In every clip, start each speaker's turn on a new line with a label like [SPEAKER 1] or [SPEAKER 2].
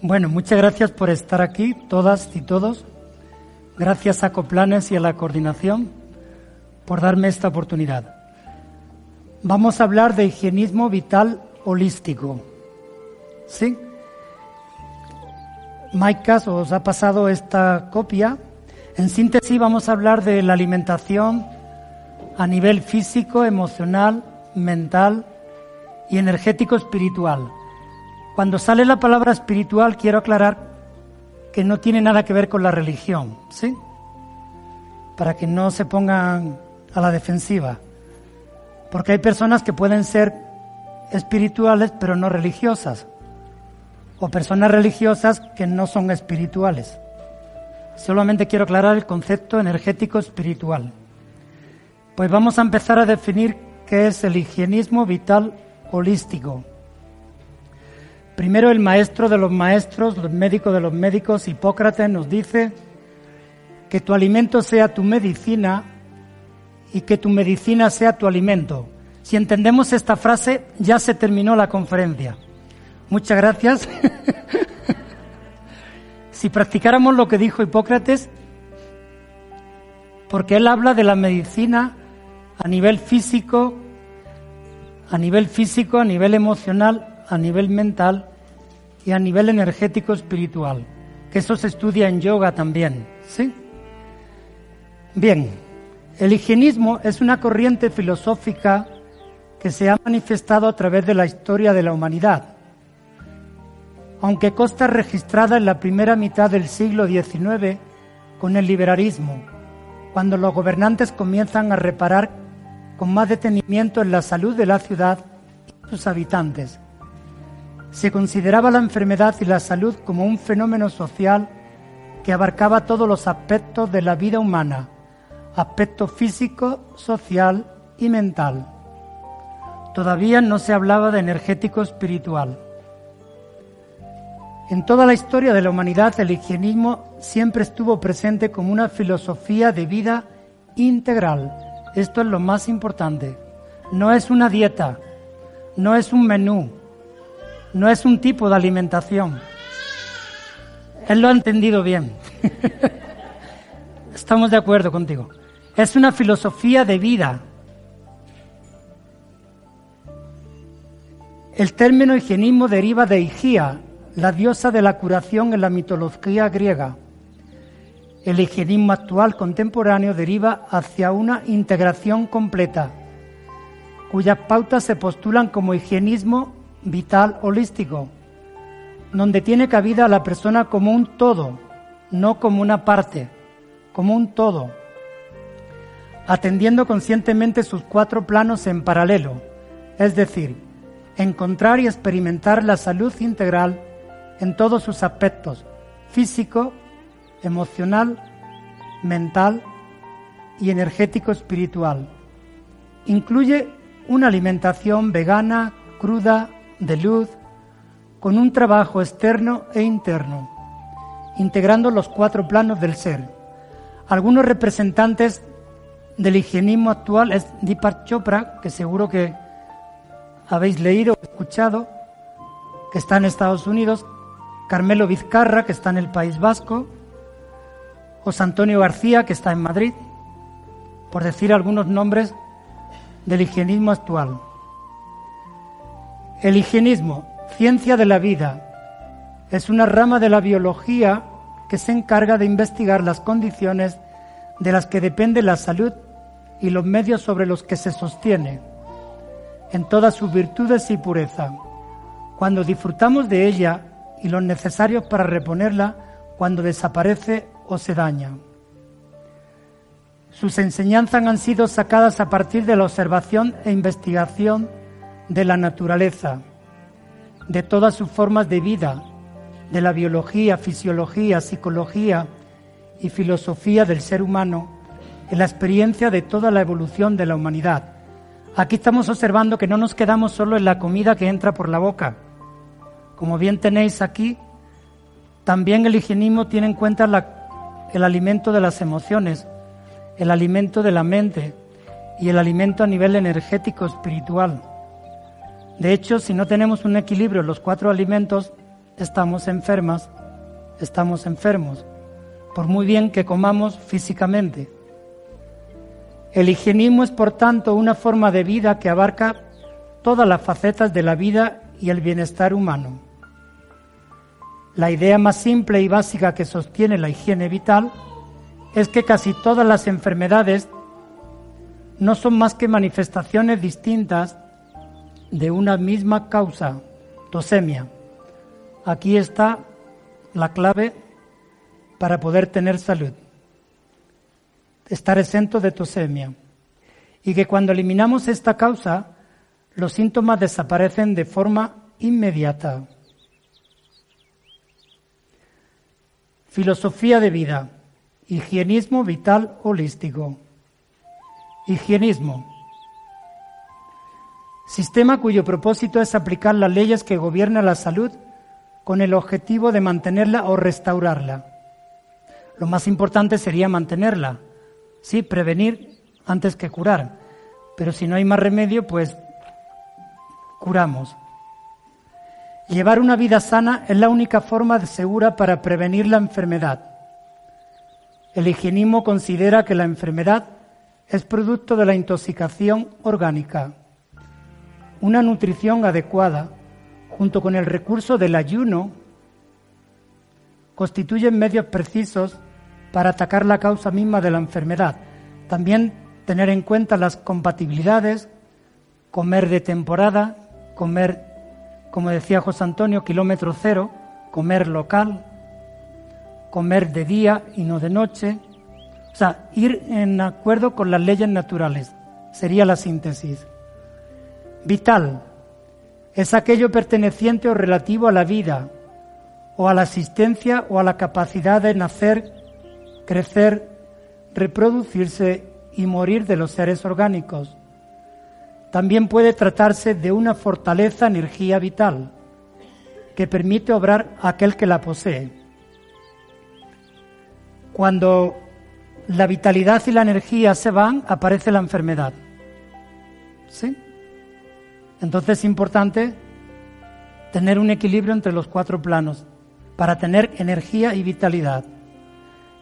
[SPEAKER 1] Bueno, muchas gracias por estar aquí, todas y todos. Gracias a Coplanes y a la coordinación por darme esta oportunidad. Vamos a hablar de higienismo vital holístico. ¿Sí? Maicas os ha pasado esta copia. En síntesis vamos a hablar de la alimentación a nivel físico, emocional, mental y energético espiritual. Cuando sale la palabra espiritual quiero aclarar que no tiene nada que ver con la religión, ¿sí? Para que no se pongan a la defensiva. Porque hay personas que pueden ser espirituales pero no religiosas. O personas religiosas que no son espirituales. Solamente quiero aclarar el concepto energético espiritual. Pues vamos a empezar a definir qué es el higienismo vital holístico. Primero el maestro de los maestros, el médico de los médicos, Hipócrates, nos dice que tu alimento sea tu medicina y que tu medicina sea tu alimento. Si entendemos esta frase, ya se terminó la conferencia. Muchas gracias. si practicáramos lo que dijo Hipócrates, porque él habla de la medicina a nivel físico, a nivel físico, a nivel emocional a nivel mental y a nivel energético espiritual, que eso se estudia en yoga también, ¿sí? Bien, el higienismo es una corriente filosófica que se ha manifestado a través de la historia de la humanidad. Aunque consta registrada en la primera mitad del siglo XIX con el liberalismo, cuando los gobernantes comienzan a reparar con más detenimiento en la salud de la ciudad y sus habitantes, se consideraba la enfermedad y la salud como un fenómeno social que abarcaba todos los aspectos de la vida humana, aspecto físico, social y mental. Todavía no se hablaba de energético espiritual. En toda la historia de la humanidad el higienismo siempre estuvo presente como una filosofía de vida integral. Esto es lo más importante. No es una dieta, no es un menú, no es un tipo de alimentación. Él lo ha entendido bien. Estamos de acuerdo contigo. Es una filosofía de vida. El término higienismo deriva de Higía, la diosa de la curación en la mitología griega. El higienismo actual contemporáneo deriva hacia una integración completa, cuyas pautas se postulan como higienismo vital holístico, donde tiene cabida a la persona como un todo, no como una parte, como un todo, atendiendo conscientemente sus cuatro planos en paralelo, es decir, encontrar y experimentar la salud integral en todos sus aspectos, físico, emocional, mental y energético espiritual. Incluye una alimentación vegana, cruda, de luz, con un trabajo externo e interno, integrando los cuatro planos del ser. Algunos representantes del higienismo actual es Deepak Chopra, que seguro que habéis leído o escuchado, que está en Estados Unidos, Carmelo Vizcarra, que está en el País Vasco, José Antonio García, que está en Madrid, por decir algunos nombres del higienismo actual. El higienismo, ciencia de la vida, es una rama de la biología que se encarga de investigar las condiciones de las que depende la salud y los medios sobre los que se sostiene, en todas sus virtudes y pureza. Cuando disfrutamos de ella y los necesarios para reponerla cuando desaparece o se daña. Sus enseñanzas han sido sacadas a partir de la observación e investigación de la naturaleza, de todas sus formas de vida, de la biología, fisiología, psicología y filosofía del ser humano, en la experiencia de toda la evolución de la humanidad. Aquí estamos observando que no nos quedamos solo en la comida que entra por la boca. Como bien tenéis aquí, también el higienismo tiene en cuenta el alimento de las emociones, el alimento de la mente, y el alimento a nivel energético espiritual. De hecho, si no tenemos un equilibrio en los cuatro alimentos, estamos enfermas, estamos enfermos, por muy bien que comamos físicamente. El higienismo es, por tanto, una forma de vida que abarca todas las facetas de la vida y el bienestar humano. La idea más simple y básica que sostiene la higiene vital es que casi todas las enfermedades no son más que manifestaciones distintas de una misma causa, tosemia. Aquí está la clave para poder tener salud. Estar exento de tosemia. Y que cuando eliminamos esta causa, los síntomas desaparecen de forma inmediata. Filosofía de vida. Higienismo vital holístico. Higienismo. Sistema cuyo propósito es aplicar las leyes que gobiernan la salud con el objetivo de mantenerla o restaurarla. Lo más importante sería mantenerla, sí, prevenir antes que curar. Pero si no hay más remedio, pues curamos. Llevar una vida sana es la única forma segura para prevenir la enfermedad. El higienismo considera que la enfermedad es producto de la intoxicación orgánica. Una nutrición adecuada, junto con el recurso del ayuno, constituyen medios precisos para atacar la causa misma de la enfermedad. También tener en cuenta las compatibilidades, comer de temporada, comer, como decía José Antonio, kilómetro cero, comer local, comer de día y no de noche, o sea, ir en acuerdo con las leyes naturales, sería la síntesis. Vital es aquello perteneciente o relativo a la vida, o a la existencia o a la capacidad de nacer, crecer, reproducirse y morir de los seres orgánicos. También puede tratarse de una fortaleza, energía vital, que permite obrar a aquel que la posee. Cuando la vitalidad y la energía se van, aparece la enfermedad. ¿Sí? Entonces es importante tener un equilibrio entre los cuatro planos para tener energía y vitalidad.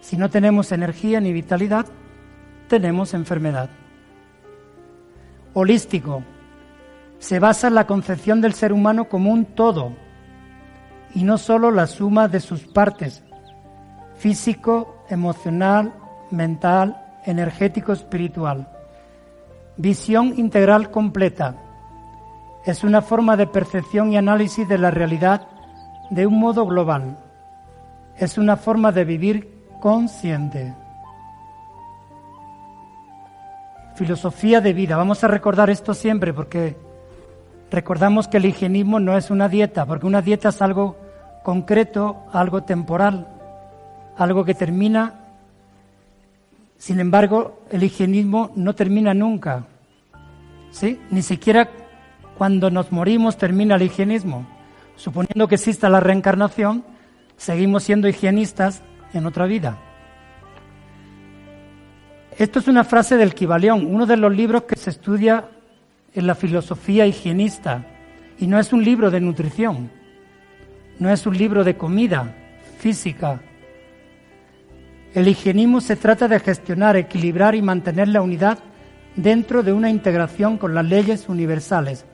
[SPEAKER 1] Si no tenemos energía ni vitalidad, tenemos enfermedad. Holístico. Se basa en la concepción del ser humano como un todo y no solo la suma de sus partes, físico, emocional, mental, energético, espiritual. Visión integral completa. Es una forma de percepción y análisis de la realidad de un modo global. Es una forma de vivir consciente. Filosofía de vida. Vamos a recordar esto siempre porque recordamos que el higienismo no es una dieta, porque una dieta es algo concreto, algo temporal, algo que termina sin embargo, el higienismo no termina nunca. ¿Sí? Ni siquiera cuando nos morimos termina el higienismo. Suponiendo que exista la reencarnación, seguimos siendo higienistas en otra vida. Esto es una frase del Kibalión, uno de los libros que se estudia en la filosofía higienista. Y no es un libro de nutrición, no es un libro de comida física, el higienismo se trata de gestionar, equilibrar y mantener la unidad dentro de una integración con las leyes universales.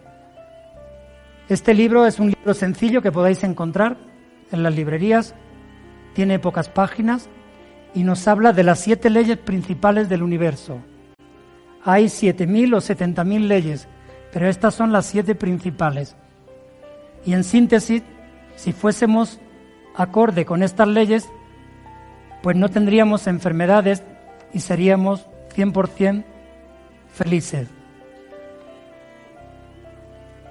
[SPEAKER 1] Este libro es un libro sencillo que podáis encontrar en las librerías, tiene pocas páginas y nos habla de las siete leyes principales del universo. Hay siete mil o setenta mil leyes, pero estas son las siete principales. Y en síntesis, si fuésemos acorde con estas leyes, pues no tendríamos enfermedades y seríamos 100% felices.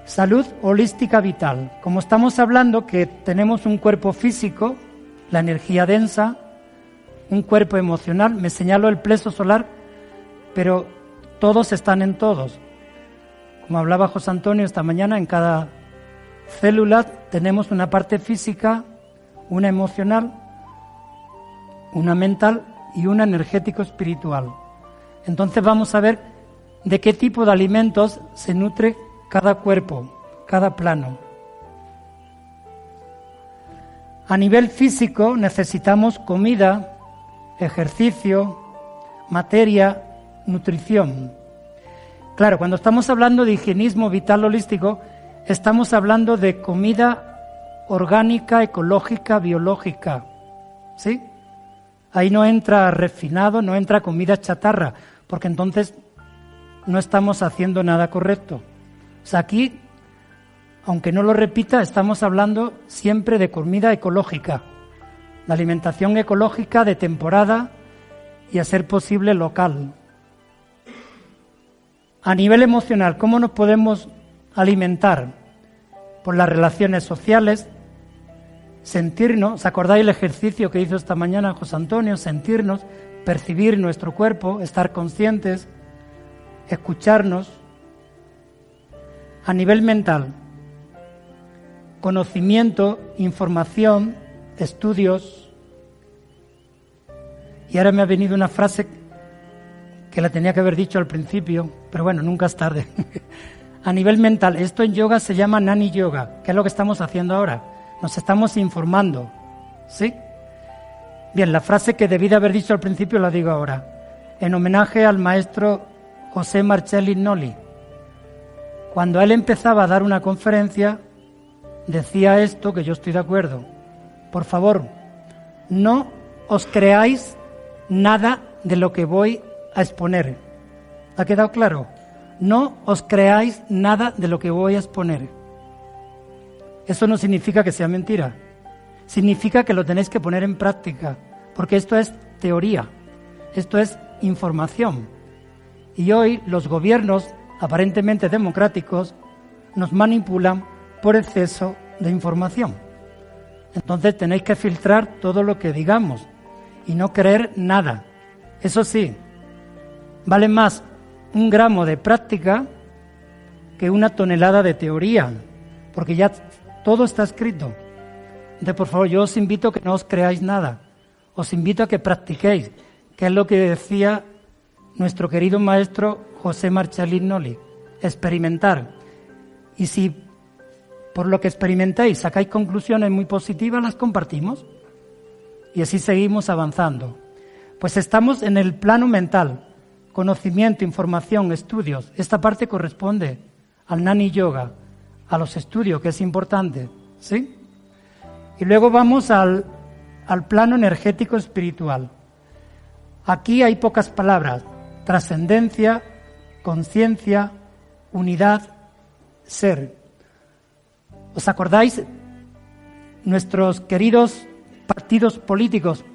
[SPEAKER 1] Salud holística vital. Como estamos hablando que tenemos un cuerpo físico, la energía densa, un cuerpo emocional, me señalo el pleso solar, pero todos están en todos. Como hablaba José Antonio esta mañana, en cada célula tenemos una parte física, una emocional una mental y una energético espiritual. Entonces vamos a ver de qué tipo de alimentos se nutre cada cuerpo, cada plano. A nivel físico necesitamos comida, ejercicio, materia, nutrición. Claro, cuando estamos hablando de higienismo vital holístico, estamos hablando de comida orgánica, ecológica, biológica. ¿Sí? Ahí no entra refinado, no entra comida chatarra, porque entonces no estamos haciendo nada correcto. O sea, aquí, aunque no lo repita, estamos hablando siempre de comida ecológica, de alimentación ecológica de temporada y a ser posible local. A nivel emocional, ¿cómo nos podemos alimentar? Por las relaciones sociales, sentirnos, ¿os acordáis el ejercicio que hizo esta mañana José Antonio? Sentirnos, percibir nuestro cuerpo, estar conscientes, escucharnos. A nivel mental, conocimiento, información, estudios. Y ahora me ha venido una frase que la tenía que haber dicho al principio, pero bueno, nunca es tarde. a nivel mental, esto en yoga se llama Nani Yoga, que es lo que estamos haciendo ahora nos estamos informando. ¿Sí? Bien, la frase que debí de haber dicho al principio la digo ahora. En homenaje al maestro José Marcelli Noli. Cuando él empezaba a dar una conferencia, decía esto, que yo estoy de acuerdo. Por favor, no os creáis nada de lo que voy a exponer. ¿Ha quedado claro? No os creáis nada de lo que voy a exponer. Eso no significa que sea mentira. Significa que lo tenéis que poner en práctica, porque esto es teoría, esto es información. Y hoy los gobiernos, aparentemente democráticos, nos manipulan por exceso de información. Entonces tenéis que filtrar todo lo que digamos y no creer nada. Eso sí, vale más un gramo de práctica que una tonelada de teoría, porque ya todo está escrito. Entonces, por favor, yo os invito a que no os creáis nada. Os invito a que practiquéis, que es lo que decía nuestro querido maestro José Marchalín Noli. Experimentar. Y si por lo que experimentéis sacáis conclusiones muy positivas, las compartimos. Y así seguimos avanzando. Pues estamos en el plano mental. Conocimiento, información, estudios. Esta parte corresponde al Nani Yoga a los estudios, que es importante, ¿sí? Y luego vamos al, al plano energético espiritual. Aquí hay pocas palabras, trascendencia, conciencia, unidad, ser. ¿Os acordáis? Nuestros queridos partidos políticos,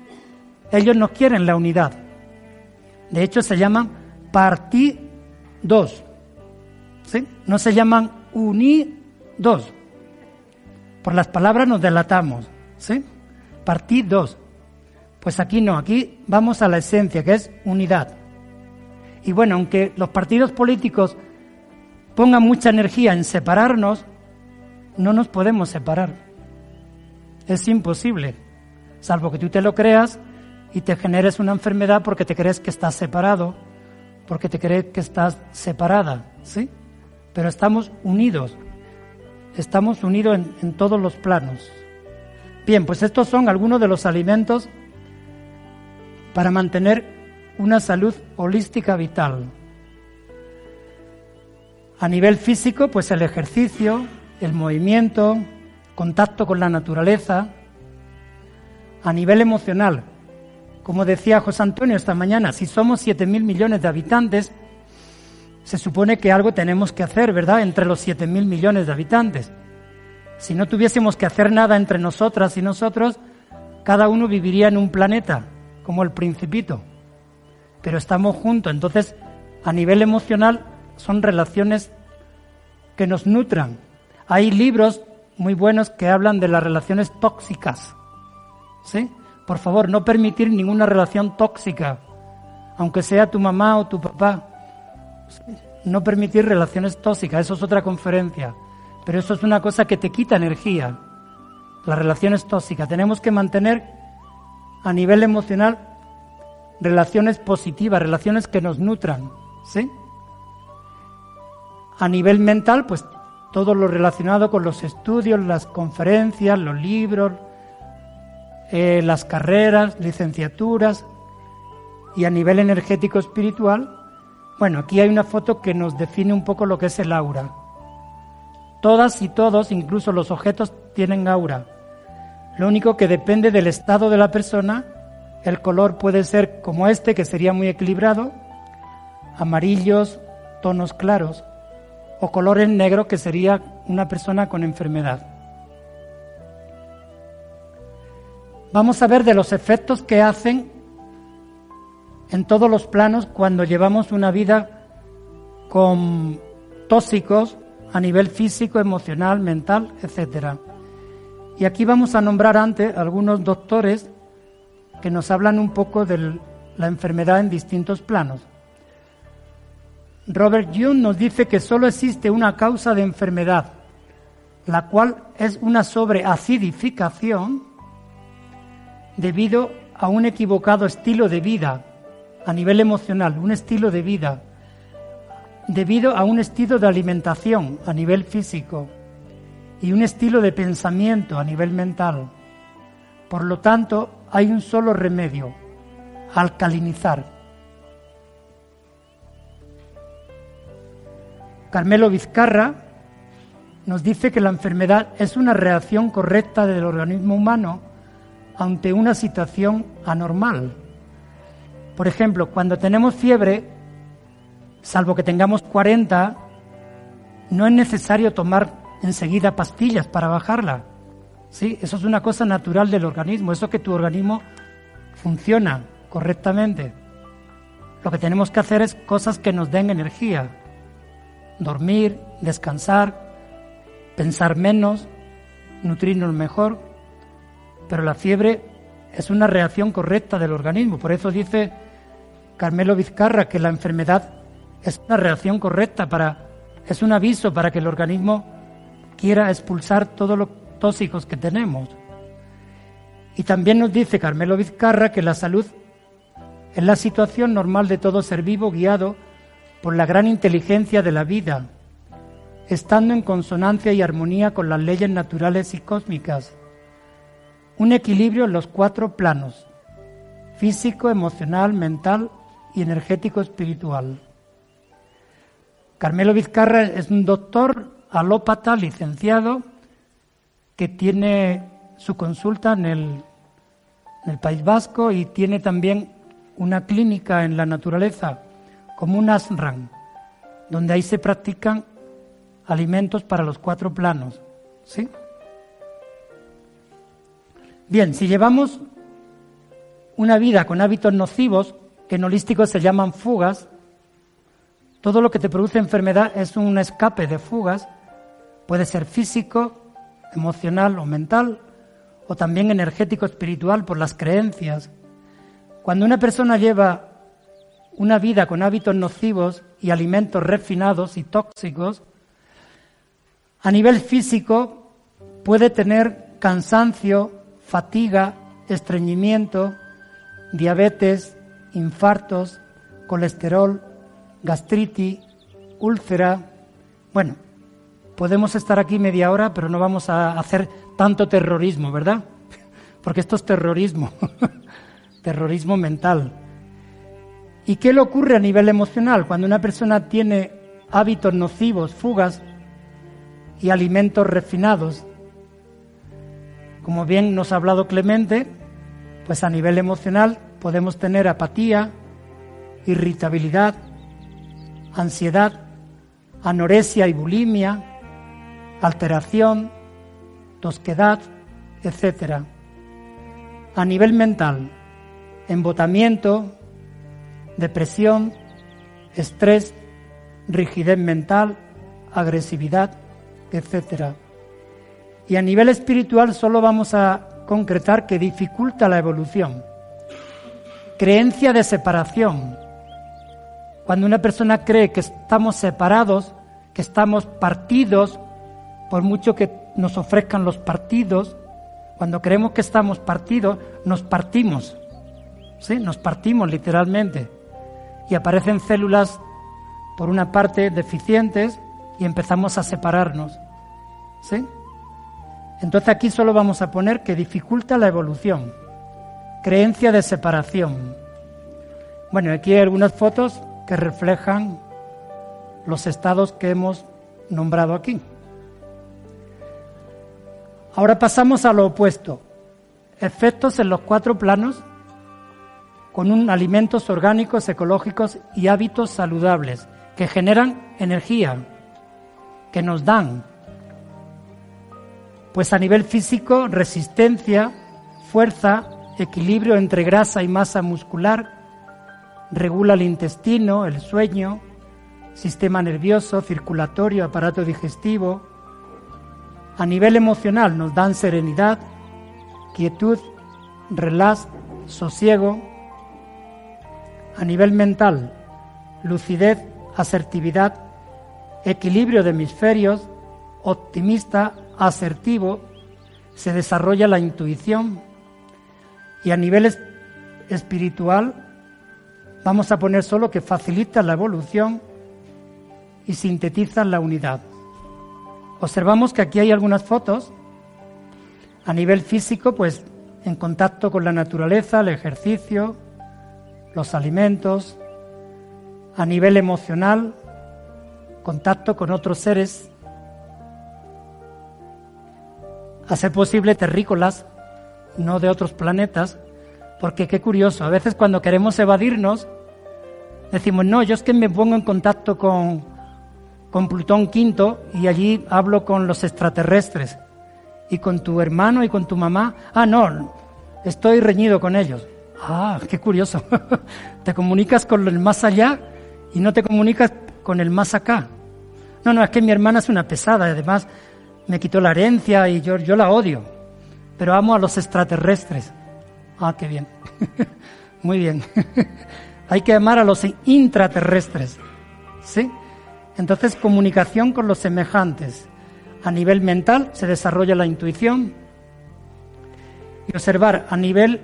[SPEAKER 1] ellos no quieren la unidad. De hecho, se llaman partidos. ¿sí? No se llaman uni dos. Por las palabras nos delatamos, ¿sí? Partid dos. Pues aquí no, aquí vamos a la esencia, que es unidad. Y bueno, aunque los partidos políticos pongan mucha energía en separarnos, no nos podemos separar. Es imposible, salvo que tú te lo creas y te generes una enfermedad porque te crees que estás separado, porque te crees que estás separada, ¿sí? Pero estamos unidos estamos unidos en, todos los planos. Bien, pues estos son algunos de los alimentos para mantener una salud holística vital. A nivel físico, pues el ejercicio, el movimiento, contacto con la naturaleza. A nivel emocional, como decía José Antonio esta mañana, si somos 7.000 millones de habitantes, se supone que algo tenemos que hacer, ¿verdad?, entre los 7.000 millones de habitantes. Si no tuviésemos que hacer nada entre nosotras y nosotros, cada uno viviría en un planeta, como el principito. Pero estamos juntos, entonces a nivel emocional son relaciones que nos nutran. Hay libros muy buenos que hablan de las relaciones tóxicas. ¿Sí? Por favor, no permitir ninguna relación tóxica, aunque sea tu mamá o tu papá. No permitir relaciones tóxicas, eso es otra conferencia. Pero eso es una cosa que te quita energía. Las relaciones tóxicas. Tenemos que mantener a nivel emocional relaciones positivas, relaciones que nos nutran. ¿Sí? A nivel mental, pues todo lo relacionado con los estudios, las conferencias, los libros, eh, las carreras, licenciaturas. Y a nivel energético espiritual, bueno, aquí hay una foto que nos define un poco lo que es el aura. Todas y todos, incluso los objetos, tienen aura. Lo único que depende del estado de la persona, el color puede ser como este, que sería muy equilibrado, amarillos, tonos claros, o color en negro, que sería una persona con enfermedad. Vamos a ver de los efectos que hacen en todos los planos cuando llevamos una vida con tóxicos a nivel físico, emocional, mental, etcétera. Y aquí vamos a nombrar antes algunos doctores que nos hablan un poco de la enfermedad en distintos planos. Robert Jung nos dice que solo existe una causa de enfermedad, la cual es una sobreacidificación debido a un equivocado estilo de vida a nivel emocional, un estilo de vida, debido a un estilo de alimentación a nivel físico y un estilo de pensamiento a nivel mental. Por lo tanto, hay un solo remedio, alcalinizar. Carmelo Vizcarra nos dice que la enfermedad es una reacción correcta del organismo humano ante una situación anormal. Por ejemplo, cuando tenemos fiebre, salvo que tengamos 40, no es necesario tomar enseguida pastillas para bajarla. ¿Sí? Eso es una cosa natural del organismo, eso que tu organismo funciona correctamente. Lo que tenemos que hacer es cosas que nos den energía. Dormir, descansar, pensar menos, nutrirnos mejor. Pero la fiebre es una reacción correcta del organismo. Por eso dice Carmelo Vizcarra que la enfermedad es una reacción correcta para es un aviso para que el organismo quiera expulsar todos los tóxicos que tenemos. Y también nos dice Carmelo Vizcarra que la salud es la situación normal de todo ser vivo guiado por la gran inteligencia de la vida, estando en consonancia y armonía con las leyes naturales y cósmicas. Un equilibrio en los cuatro planos, físico, emocional, mental y energético espiritual. Carmelo Vizcarra es un doctor alópata licenciado que tiene su consulta en el, País Vasco y tiene también una clínica en la naturaleza, como un asram, donde ahí se practican alimentos para los cuatro planos. ¿Sí? Bien, si llevamos una vida con hábitos nocivos, que en holístico se llaman fugas. Todo lo que te produce enfermedad es un escape de fugas. Puede ser físico, emocional o mental, o también energético espiritual por las creencias. Cuando una persona lleva una vida con hábitos nocivos y alimentos refinados y tóxicos, a nivel físico puede tener cansancio, fatiga, estreñimiento, diabetes, infartos, colesterol, gastritis, úlcera. Bueno, podemos estar aquí media hora, pero no vamos a hacer tanto terrorismo, ¿verdad? Porque esto es terrorismo, terrorismo mental. ¿Y qué le ocurre a nivel emocional cuando una persona tiene hábitos nocivos, fugas y alimentos refinados? Como bien nos ha hablado Clemente, pues a nivel emocional podemos tener apatía, irritabilidad, ansiedad, anorexia y bulimia, alteración, tosquedad, etc. A nivel mental, embotamiento, depresión, estrés, rigidez mental, agresividad, etc. Y a nivel espiritual solo vamos a concretar que dificulta la evolución creencia de separación. Cuando una persona cree que estamos separados, que estamos partidos, por mucho que nos ofrezcan los partidos, cuando creemos que estamos partidos, nos partimos. ¿Sí? Nos partimos literalmente. Y aparecen células, por una parte, deficientes y empezamos a separarnos. ¿Sí? Entonces aquí solo vamos a poner que dificulta la evolución. Creencia de separación. Bueno, aquí hay algunas fotos que reflejan los estados que hemos nombrado aquí. Ahora pasamos a lo opuesto. Efectos en los cuatro planos con un alimentos orgánicos, ecológicos y hábitos saludables que generan energía, que nos dan. Pues a nivel físico, resistencia, fuerza, equilibrio entre grasa y masa muscular, regula el intestino, el sueño, sistema nervioso, circulatorio, aparato digestivo. A nivel emocional nos dan serenidad, quietud, relax, sosiego. A nivel mental, lucidez, asertividad, equilibrio de hemisferios, optimista, asertivo, se desarrolla la intuición. Y a nivel espiritual, vamos a poner solo que facilita la evolución y sintetiza la unidad. Observamos que aquí hay algunas fotos a nivel físico, pues en contacto con la naturaleza, el ejercicio, los alimentos, a nivel emocional, contacto con otros seres, a ser posible terrícolas, no de otros planetas, porque qué curioso, a veces cuando queremos evadirnos, decimos, no, yo es que me pongo en contacto con, con Plutón V y allí hablo con los extraterrestres. Y con tu hermano y con tu mamá, ah, no, estoy reñido con ellos. Ah, qué curioso. te comunicas con el más allá y no te comunicas con el más acá. No, no, es que mi hermana es una pesada, además me quitó la herencia y yo, yo la odio, pero amo a los extraterrestres. Ah, qué bien. Muy bien. Hay que amar a los intraterrestres. ¿Sí? Entonces, comunicación con los semejantes. A nivel mental se desarrolla la intuición y observar a nivel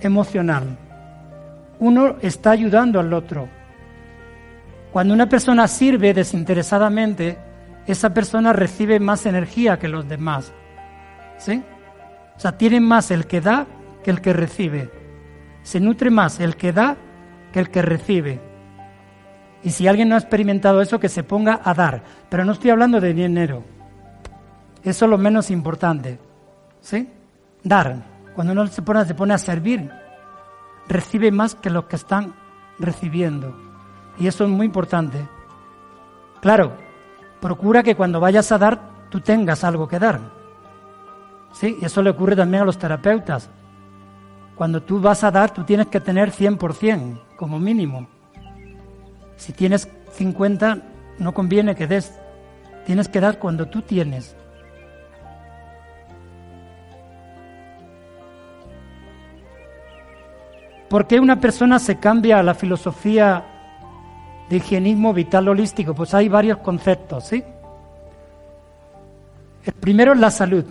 [SPEAKER 1] emocional. Uno está ayudando al otro. Cuando una persona sirve desinteresadamente, esa persona recibe más energía que los demás. ¿Sí? O sea, tiene más el que da que el que recibe. Se nutre más el que da que el que recibe. Y si alguien no ha experimentado eso, que se ponga a dar. Pero no estoy hablando de dinero. Eso es lo menos importante. ¿Sí? Dar. Cuando uno se pone, se pone a servir, recibe más que los que están recibiendo. Y eso es muy importante. Claro, procura que cuando vayas a dar, tú tengas algo que dar. ¿Sí? Y eso le ocurre también a los terapeutas. Cuando tú vas a dar, tú tienes que tener 100% como mínimo. Si tienes 50, no conviene que des. Tienes que dar cuando tú tienes. ¿Por qué una persona se cambia a la filosofía de higienismo vital holístico? Pues hay varios conceptos, ¿sí? El primero es la salud.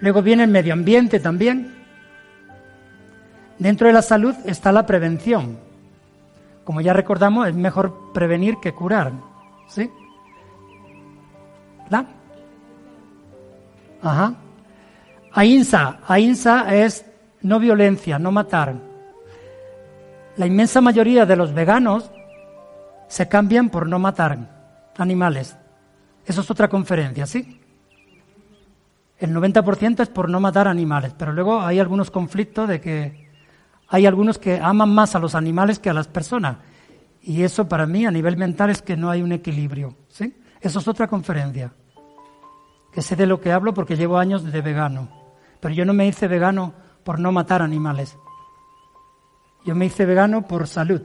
[SPEAKER 1] Luego viene el medio ambiente también. Dentro de la salud está la prevención. Como ya recordamos, es mejor prevenir que curar. ¿Sí? ¿La? Ajá. Ahimsa. Ahimsa es no violencia, no matar. La inmensa mayoría de los veganos se cambian por no matar animales. Eso es otra conferencia, ¿sí? El 90% es por no matar animales, pero luego hay algunos conflictos de que hay algunos que aman más a los animales que a las personas. Y eso para mí a nivel mental es que no hay un equilibrio, ¿sí? Eso es otra conferencia. Que sé de lo que hablo porque llevo años de vegano. Pero yo no me hice vegano por no matar animales. Yo me hice vegano por salud.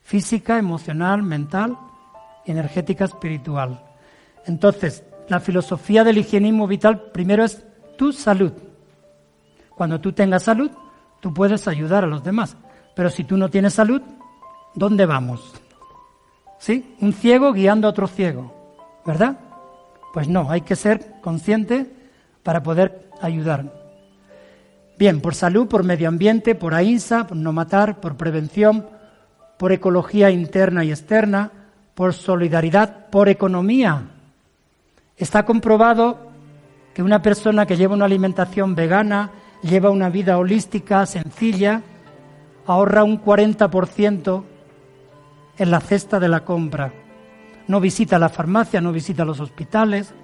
[SPEAKER 1] Física, emocional, mental, energética, espiritual. Entonces, la filosofía del higienismo vital primero es tu salud. Cuando tú tengas salud, tú puedes ayudar a los demás. Pero si tú no tienes salud, ¿dónde vamos? ¿Sí? Un ciego guiando a otro ciego, ¿verdad? Pues no, hay que ser consciente para poder ayudar. Bien, por salud, por medio ambiente, por AINSA, por no matar, por prevención, por ecología interna y externa, por solidaridad, por economía. Está comprobado que una persona que lleva una alimentación vegana, lleva una vida holística, sencilla, ahorra un 40% en la cesta de la compra. No visita la farmacia, no visita los hospitales,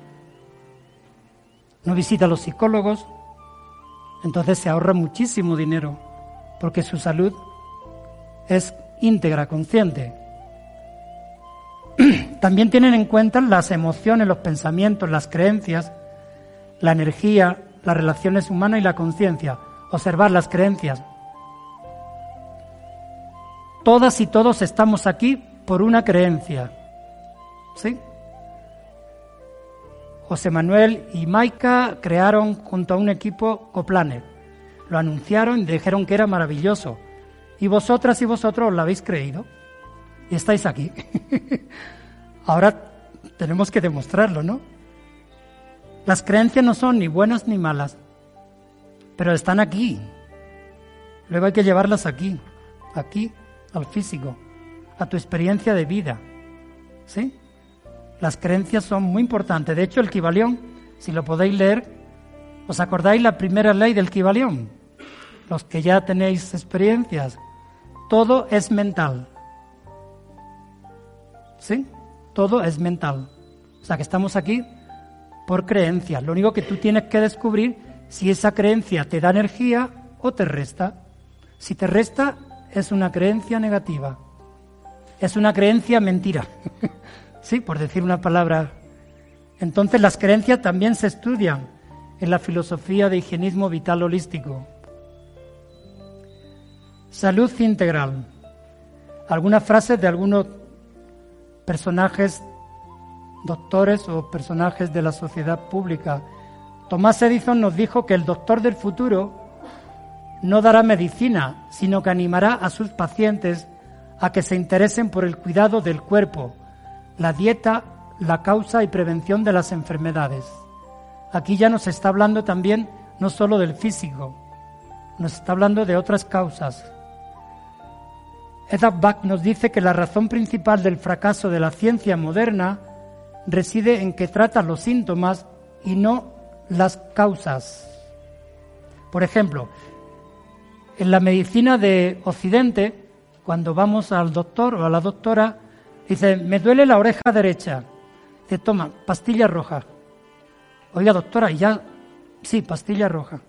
[SPEAKER 1] no visita los psicólogos. Entonces se ahorra muchísimo dinero porque su salud es íntegra, consciente. También tienen en cuenta las emociones, los pensamientos, las creencias, la energía, las relaciones humanas y la conciencia. Observar las creencias. Todas y todos estamos aquí por una creencia. ¿Sí? José Manuel y Maika crearon junto a un equipo Coplanet. Lo anunciaron y dijeron que era maravilloso. Y vosotras y vosotros lo habéis creído. Y estáis aquí. Ahora tenemos que demostrarlo, ¿no? Las creencias no son ni buenas ni malas, pero están aquí. Luego hay que llevarlas aquí, aquí, al físico, a tu experiencia de vida. ¿Sí? Las creencias son muy importantes. De hecho, el Kibalión, si lo podéis leer, ¿os acordáis la primera ley del Kibalión? Los que ya tenéis experiencias, todo es mental. ¿Sí? Todo es mental. O sea que estamos aquí por creencia. Lo único que tú tienes que descubrir si esa creencia te da energía o te resta. Si te resta, es una creencia negativa. Es una creencia mentira. sí, por decir una palabra. Entonces las creencias también se estudian en la filosofía de higienismo vital holístico. Salud integral. Algunas frases de algunos personajes doctores o personajes de la sociedad pública. Tomás Edison nos dijo que el doctor del futuro no dará medicina, sino que animará a sus pacientes a que se interesen por el cuidado del cuerpo, la dieta, la causa y prevención de las enfermedades. Aquí ya nos está hablando también no solo del físico, nos está hablando de otras causas. Edward Bach nos dice que la razón principal del fracaso de la ciencia moderna reside en que trata los síntomas y no las causas. Por ejemplo, en la medicina de Occidente, cuando vamos al doctor o a la doctora, dice, me duele la oreja derecha. Dice, toma, pastilla roja. Oiga, doctora, ya, sí, pastilla roja.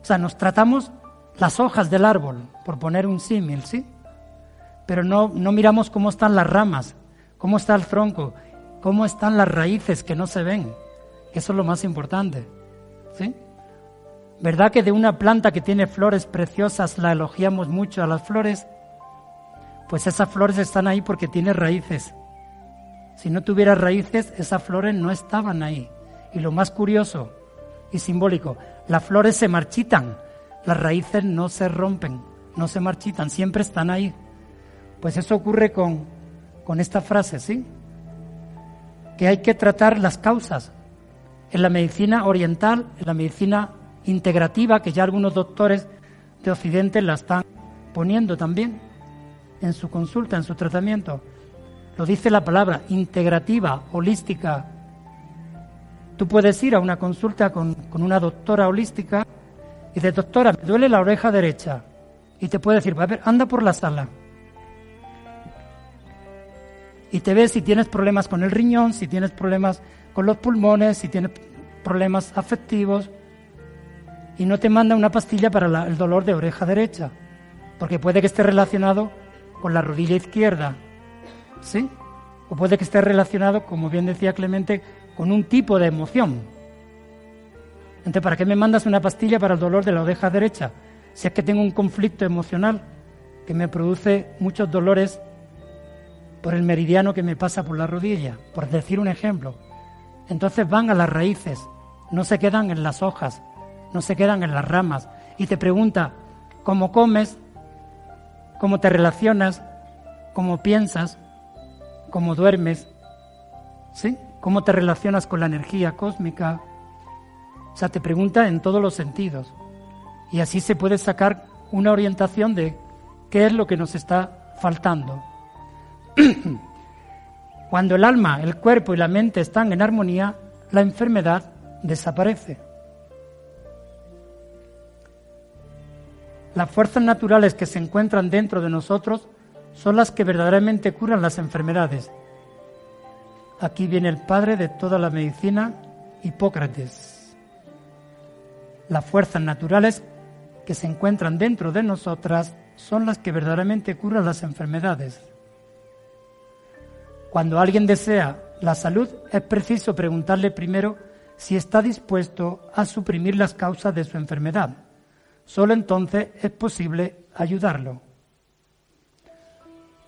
[SPEAKER 1] O sea, nos tratamos las hojas del árbol, por poner un símil, ¿sí? Pero no, no miramos cómo están las ramas, cómo está el tronco, cómo están las raíces que no se ven. Eso es lo más importante. ¿Sí? ¿Verdad que de una planta que tiene flores preciosas la elogiamos mucho a las flores? Pues esas flores están ahí porque tiene raíces. Si no tuviera raíces, esas flores no estaban ahí. Y lo más curioso y simbólico, las flores se marchitan, las raíces no se rompen, no se marchitan, siempre están ahí. Pues eso ocurre con, con esta frase, ¿sí? que hay que tratar las causas. En la medicina oriental, en la medicina integrativa, que ya algunos doctores de Occidente la están poniendo también en su consulta, en su tratamiento. Lo dice la palabra, integrativa, holística. Tú puedes ir a una consulta con, con una doctora holística y dices, doctora, me duele la oreja derecha. Y te puede decir, a ver, anda por la sala y te ves si tienes problemas con el riñón, si tienes problemas con los pulmones, si tienes problemas afectivos y no te manda una pastilla para el dolor de oreja derecha, porque puede que esté relacionado con la rodilla izquierda, ¿sí? O puede que esté relacionado, como bien decía Clemente, con un tipo de emoción. Entonces, ¿para qué me mandas una pastilla para el dolor de la oreja derecha? Si es que tengo un conflicto emocional que me produce muchos dolores por el meridiano que me pasa por la rodilla, por decir un ejemplo. Entonces van a las raíces, no se quedan en las hojas, no se quedan en las ramas. Y te pregunta cómo comes, cómo te relacionas, cómo piensas, cómo duermes, ¿sí? Cómo te relacionas con la energía cósmica. O sea, te pregunta en todos los sentidos. Y así se puede sacar una orientación de qué es lo que nos está faltando. Cuando el alma, el cuerpo y la mente están en armonía, la enfermedad desaparece. Las fuerzas naturales que se encuentran dentro de nosotros son las que verdaderamente curan las enfermedades. Aquí viene el padre de toda la medicina, Hipócrates. Las fuerzas naturales que se encuentran dentro de nosotras son las que verdaderamente curan las enfermedades. Cuando alguien desea la salud, es preciso preguntarle primero si está dispuesto a suprimir las causas de su enfermedad. Solo entonces es posible ayudarlo.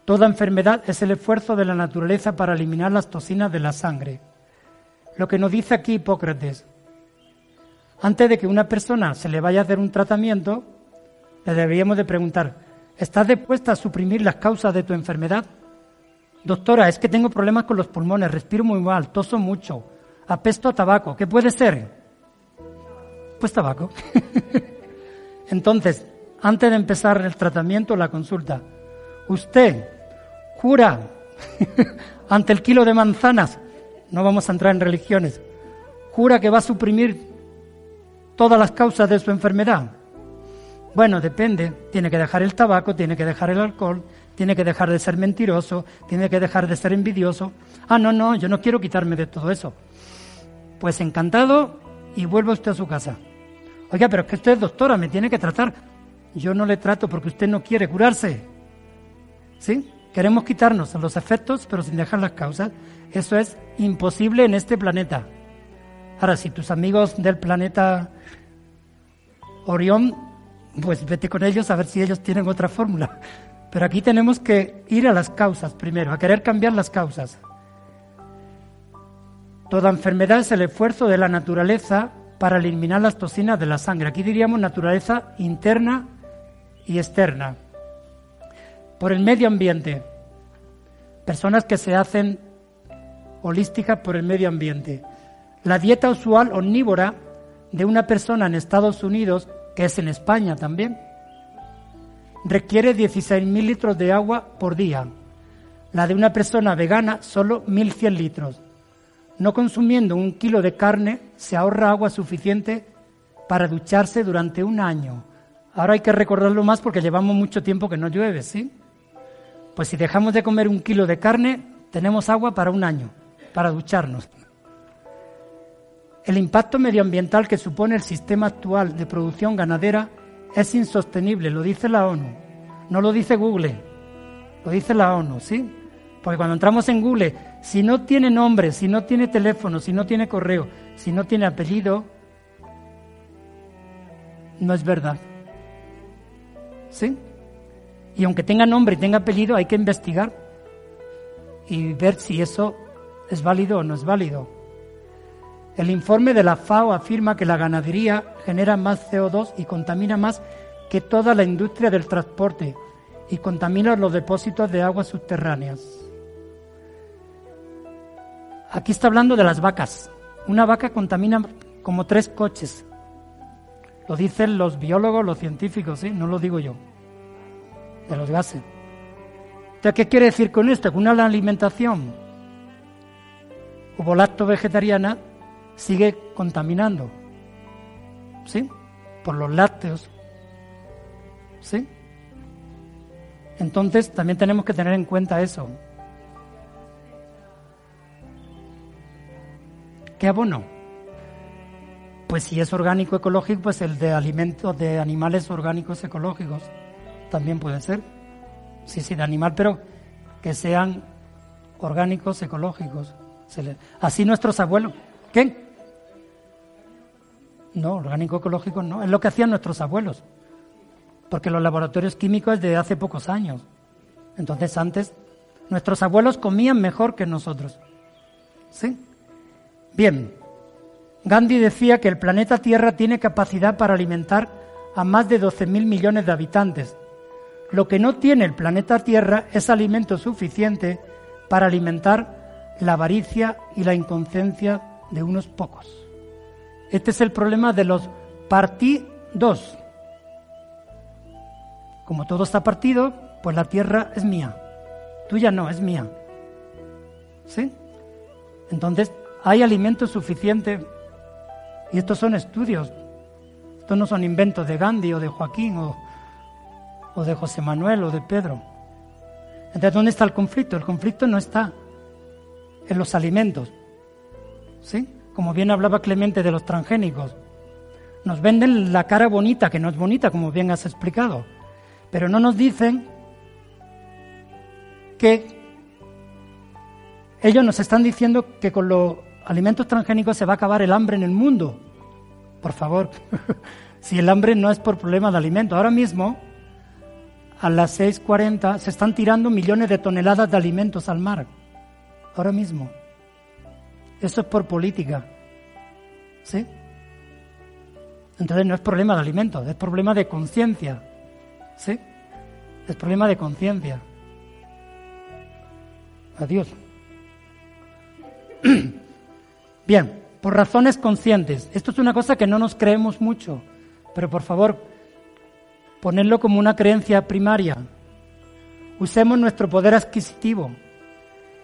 [SPEAKER 1] Toda enfermedad es el esfuerzo de la naturaleza para eliminar las toxinas de la sangre. Lo que nos dice aquí Hipócrates, antes de que una persona se le vaya a hacer un tratamiento, le deberíamos de preguntar, ¿estás dispuesta a suprimir las causas de tu enfermedad? Doctora, es que tengo problemas con los pulmones, respiro muy mal, toso mucho, apesto a tabaco. ¿Qué puede ser? Pues tabaco. Entonces, antes de empezar el tratamiento, la consulta, usted jura ante el kilo de manzanas, no vamos a entrar en religiones, jura que va a suprimir todas las causas de su enfermedad. Bueno, depende, tiene que dejar el tabaco, tiene que dejar el alcohol, tiene que dejar de ser mentiroso, tiene que dejar de ser envidioso. Ah, no, no, yo no quiero quitarme de todo eso. Pues encantado y vuelva usted a su casa. Oiga, pero es que usted es doctora, me tiene que tratar. Yo no le trato porque usted no quiere curarse. ¿Sí? Queremos quitarnos los efectos, pero sin dejar las causas. Eso es imposible en este planeta. Ahora, si tus amigos del planeta Orión, pues vete con ellos a ver si ellos tienen otra fórmula. Pero aquí tenemos que ir a las causas primero, a querer cambiar las causas. Toda enfermedad es el esfuerzo de la naturaleza para eliminar las toxinas de la sangre. Aquí diríamos naturaleza interna y externa. Por el medio ambiente. Personas que se hacen holísticas por el medio ambiente. La dieta usual omnívora de una persona en Estados Unidos, que es en España también, requiere 16.000 litros de agua por día. La de una persona vegana, solo 1.100 litros. No consumiendo un kilo de carne, se ahorra agua suficiente para ducharse durante un año. Ahora hay que recordarlo más porque llevamos mucho tiempo que no llueve, ¿sí? Pues si dejamos de comer un kilo de carne, tenemos agua para un año, para ducharnos. El impacto medioambiental que supone el sistema actual de producción ganadera es insostenible, lo dice la ONU, no lo dice Google, lo dice la ONU, ¿sí? Porque cuando entramos en Google, si no tiene nombre, si no tiene teléfono, si no tiene correo, si no tiene apellido, no es verdad. ¿Sí? Y aunque tenga nombre y tenga apellido, hay que investigar y ver si eso es válido o no es válido. El informe de la FAO afirma que la ganadería genera más CO2 y contamina más que toda la industria del transporte y contamina los depósitos de aguas subterráneas. Aquí está hablando de las vacas. Una vaca contamina como tres coches. Lo dicen los biólogos, los científicos, ¿sí? no lo digo yo. De los gases. ¿qué quiere decir con esto? Que una alimentación lacto vegetariana sigue contaminando. ¿Sí? Por los lácteos. ¿Sí? Entonces también tenemos que tener en cuenta eso. ¿Qué abono? Pues si es orgánico ecológico, pues el de alimentos de animales orgánicos ecológicos también puede ser. Sí, sí, de animal, pero que sean orgánicos ecológicos. Así nuestros abuelos. ¿Qué? No, orgánico ecológico no. Es lo que hacían nuestros abuelos. Porque los laboratorios químicos es de hace pocos años. Entonces antes nuestros abuelos comían mejor que nosotros. ¿Sí? Bien. Gandhi decía que el planeta Tierra tiene capacidad para alimentar a más de 12.000 millones de habitantes. Lo que no tiene el planeta Tierra es alimento suficiente para alimentar la avaricia y la inconsciencia de unos pocos. Este es el problema de los partidos. Como todo está partido, pues la tierra es mía. Tuya no, es mía. ¿Sí? Entonces, hay alimento suficiente. Y estos son estudios. Estos no son inventos de Gandhi o de Joaquín o, o de José Manuel o de Pedro. Entonces, ¿dónde está el conflicto? El conflicto no está en los alimentos. ¿Sí? Como bien hablaba Clemente de los transgénicos. Nos venden la cara bonita, que no es bonita, como bien has explicado. Pero no nos dicen que ellos nos están diciendo que con los alimentos transgénicos se va a acabar el hambre en el mundo. Por favor, si el hambre no es por problema de alimento. Ahora mismo, a las 6.40, se están tirando millones de toneladas de alimentos al mar. Ahora mismo. Eso es por política. ¿Sí? Entonces no es problema de alimentos, es problema de conciencia. ¿Sí? Es problema de conciencia. Adiós. Bien, por razones conscientes. Esto es una cosa que no nos creemos mucho, pero por favor, ponedlo como una creencia primaria. Usemos nuestro poder adquisitivo.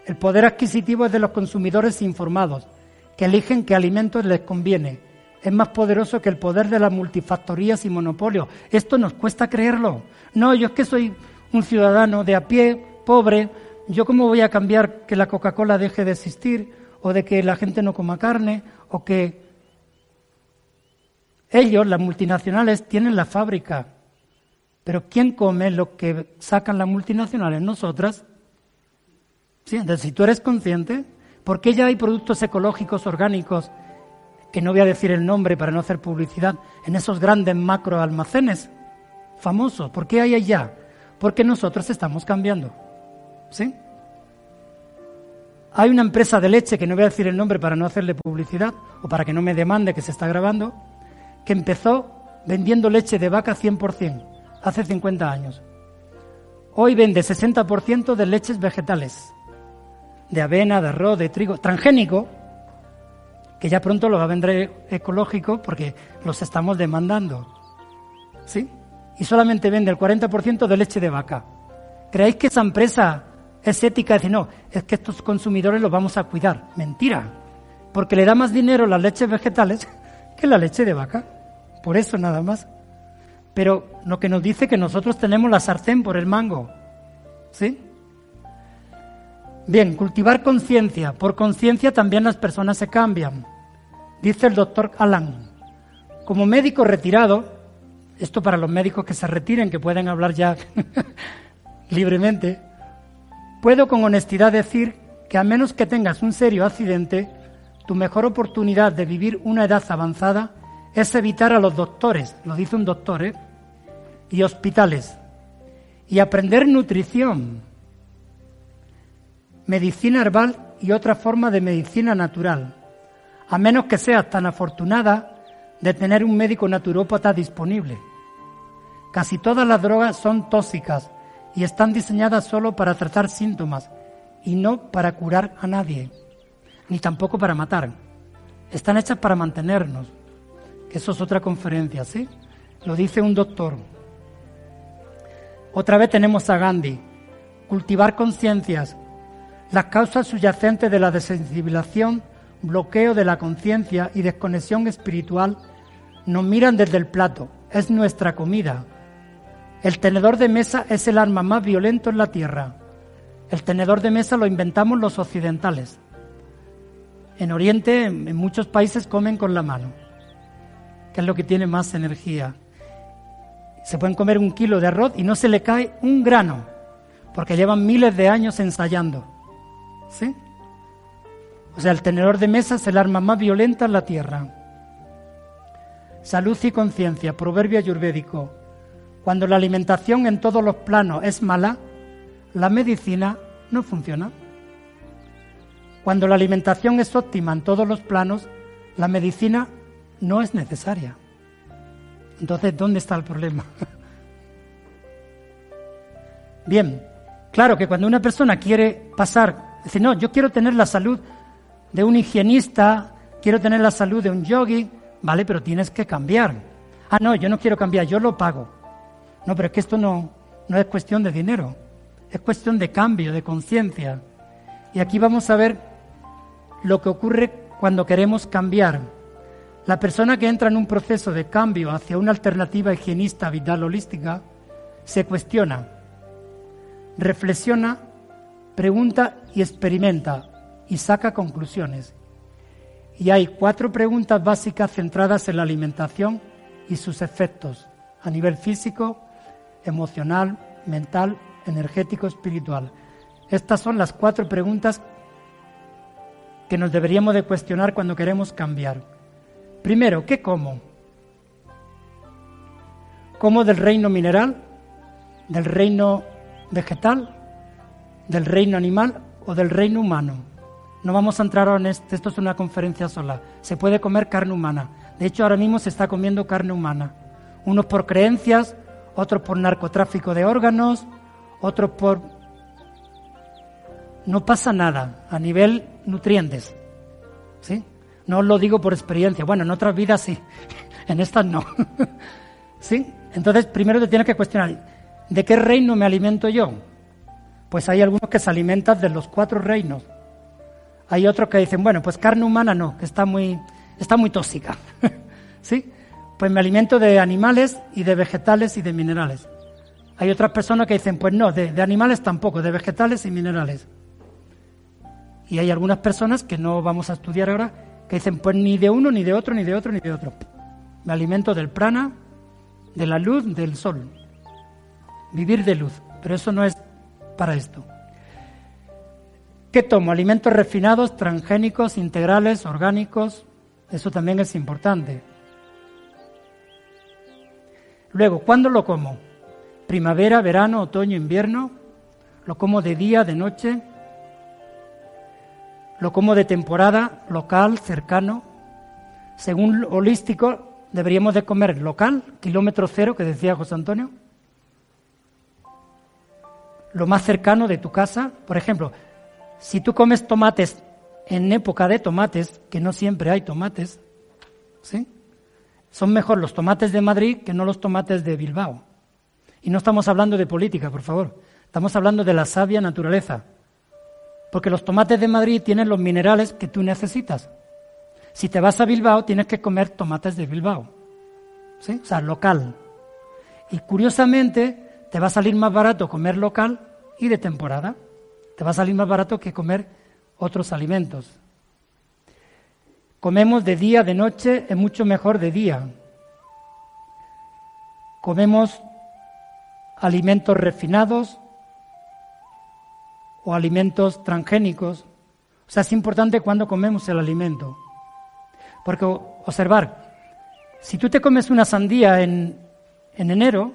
[SPEAKER 1] El poder adquisitivo es de los consumidores informados, que eligen qué alimentos les conviene. Es más poderoso que el poder de las multifactorías y monopolios. Esto nos cuesta creerlo. No, yo es que soy un ciudadano de a pie, pobre, ¿yo cómo voy a cambiar que la Coca-Cola deje de existir o de que la gente no coma carne o que ellos, las multinacionales, tienen la fábrica? Pero ¿quién come lo que sacan las multinacionales? Nosotras. Entonces, si tú eres consciente, ¿por qué ya hay productos ecológicos, orgánicos, que no voy a decir el nombre para no hacer publicidad, en esos grandes macro almacenes famosos? ¿Por qué hay allá? Porque nosotros estamos cambiando. ¿Sí? Hay una empresa de leche, que no voy a decir el nombre para no hacerle publicidad o para que no me demande que se está grabando, que empezó vendiendo leche de vaca 100% hace 50 años. Hoy vende 60% de leches vegetales, de avena, de arroz, de trigo, transgénico, que ya pronto lo va a vender ecológico porque los estamos demandando. ¿Sí? Y solamente vende el 40% de leche de vaca. ¿Creéis que esa empresa es ética decir, no, es que estos consumidores los vamos a cuidar. Mentira, porque le da más dinero las leches vegetales que la leche de vaca. Por eso nada más. Pero lo que nos dice que nosotros tenemos la sartén por el mango. ¿Sí? Bien, cultivar conciencia. Por conciencia también las personas se cambian. Dice el doctor Alan. Como médico retirado, esto para los médicos que se retiren, que pueden hablar ya libremente, Puedo con honestidad decir que a menos que tengas un serio accidente, tu mejor oportunidad de vivir una edad avanzada es evitar a los doctores, lo dice un doctor, ¿eh? y hospitales, y aprender nutrición, medicina herbal y otra forma de medicina natural, a menos que seas tan afortunada de tener un médico naturópata disponible. Casi todas las drogas son tóxicas y están diseñadas solo para tratar síntomas y no para curar a nadie, ni tampoco para matar. Están hechas para mantenernos. Eso es otra conferencia, ¿sí? Lo dice un doctor. Otra vez tenemos a Gandhi. Cultivar conciencias. Las causas subyacentes de la desensibilización, bloqueo de la conciencia y desconexión espiritual nos miran desde el plato. Es nuestra comida, el tenedor de mesa es el arma más violento en la tierra. El tenedor de mesa lo inventamos los occidentales. En Oriente, en muchos países comen con la mano, que es lo que tiene más energía. Se pueden comer un kilo de arroz y no se le cae un grano, porque llevan miles de años ensayando. ¿Sí? O sea, el tenedor de mesa es el arma más violenta en la tierra. Salud y conciencia, proverbio ayurvédico. Cuando la alimentación en todos los planos es mala, la medicina no funciona. Cuando la alimentación es óptima en todos los planos, la medicina no es necesaria. Entonces, ¿dónde está el problema? Bien, claro que cuando una persona quiere pasar, dice, no, yo quiero tener la salud de un higienista, quiero tener la salud de un yogi, vale, pero tienes que cambiar. Ah, no, yo no quiero cambiar, yo lo pago. No, pero es que esto no, no es cuestión de dinero, es cuestión de cambio, de conciencia. Y aquí vamos a ver lo que ocurre cuando queremos cambiar. La persona que entra en un proceso de cambio hacia una alternativa higienista vital holística se cuestiona, reflexiona, pregunta y experimenta y saca conclusiones. Y hay cuatro preguntas básicas centradas en la alimentación y sus efectos a nivel físico, emocional, mental, energético, espiritual. Estas son las cuatro preguntas que nos deberíamos de cuestionar cuando queremos cambiar. Primero, ¿qué como? ¿Como del reino mineral, del reino vegetal, del reino animal o del reino humano? No vamos a entrar en esto, esto es una conferencia sola. Se puede comer carne humana. De hecho, ahora mismo se está comiendo carne humana. Unos por creencias, otros por narcotráfico de órganos, otros por... No pasa nada a nivel nutrientes. ¿Sí? No lo digo por experiencia. Bueno, en otras vidas sí, en estas no. ¿Sí? Entonces, primero te tienes que cuestionar, ¿de qué reino me alimento yo? Pues hay algunos que se alimentan de los cuatro reinos. Hay otros que dicen, bueno, pues carne humana no, que está muy, está muy tóxica. ¿Sí? Pues me alimento de animales y de vegetales y de minerales. Hay otras personas que dicen, pues no, de, animales tampoco, de vegetales y minerales. Y hay algunas personas que no vamos a estudiar ahora que dicen, pues ni de uno, ni de otro, ni de otro, ni de otro. Me alimento del prana, de la luz, del sol. Vivir de luz. Pero eso no es para esto. ¿Qué tomo? Alimentos refinados, transgénicos, integrales, orgánicos. Eso también es importante. Luego, ¿cuándo lo como? Primavera, verano, otoño, invierno. Lo como de día, de noche. Lo como de temporada, local, cercano. Según holístico, deberíamos de comer local, kilómetro cero, que decía José Antonio. Lo más cercano de tu casa. Por ejemplo, si tú comes tomates en época de tomates, que no siempre hay tomates, ¿sí? Son mejor los tomates de Madrid que no los tomates de Bilbao. Y no estamos hablando de política, por favor. Estamos hablando de la sabia naturaleza. Porque los tomates de Madrid tienen los minerales que tú necesitas. Si te vas a Bilbao, tienes que comer tomates de Bilbao. ¿Sí? O sea, local. Y curiosamente, te va a salir más barato comer local y de temporada. Te va a salir más barato que comer otros alimentos. Comemos de día, de noche, es mucho mejor de día. Comemos alimentos refinados o alimentos transgénicos. O sea, es importante cuando comemos el alimento. Porque observar, si tú te comes una sandía en, en enero,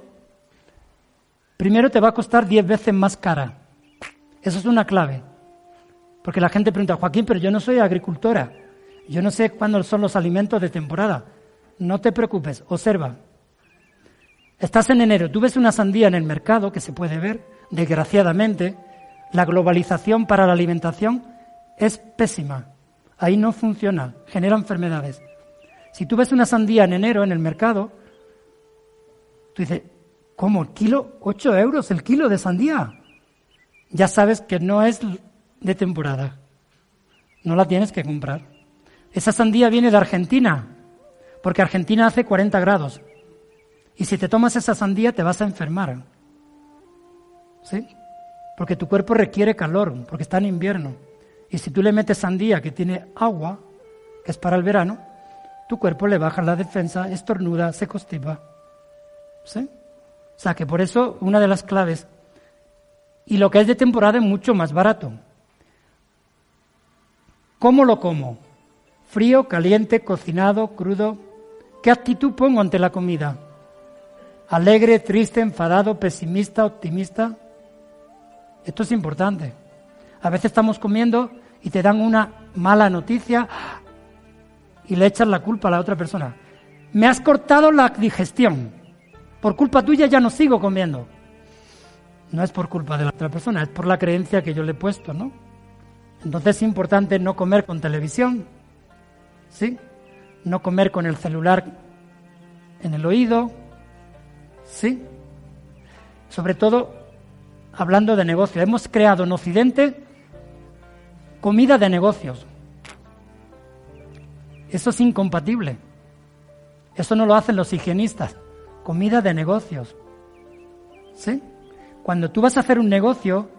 [SPEAKER 1] primero te va a costar 10 veces más cara. Eso es una clave. Porque la gente pregunta, Joaquín, pero yo no soy agricultora. Yo no sé cuándo son los alimentos de temporada. No te preocupes, observa. Estás en enero, tú ves una sandía en el mercado, que se puede ver, desgraciadamente, la globalización para la alimentación es pésima. Ahí no funciona, genera enfermedades. Si tú ves una sandía en enero en el mercado, tú dices, ¿cómo? ¿El kilo? ¿8 euros el kilo de sandía? ya sabes que no es de temporada. No la tienes que comprar. Esa sandía viene de Argentina, porque Argentina hace 40 grados. Y si te tomas esa sandía te vas a enfermar. ¿Sí? Porque tu cuerpo requiere calor, porque está en invierno. Y si tú le metes sandía que tiene agua, que es para el verano, tu cuerpo le baja la defensa, estornuda, se constipa. ¿Sí? O sea que por eso una de las claves y lo que es de temporada es mucho más barato. ¿Cómo lo como? ¿Frío, caliente, cocinado, crudo? ¿Qué actitud pongo ante la comida? ¿Alegre, triste, enfadado, pesimista, optimista? Esto es importante. A veces estamos comiendo y te dan una mala noticia y le echas la culpa a la otra persona. Me has cortado la digestión. Por culpa tuya ya no sigo comiendo no es por culpa de la otra persona, es por la creencia que yo le he puesto, ¿no? Entonces es importante no comer con televisión, ¿sí? No comer con el celular en el oído, ¿sí? Sobre todo hablando de negocios. Hemos creado en Occidente comida de negocios. Eso es incompatible. Eso no lo hacen los higienistas. Comida de negocios. ¿Sí? Cuando tú vas a hacer un negocio,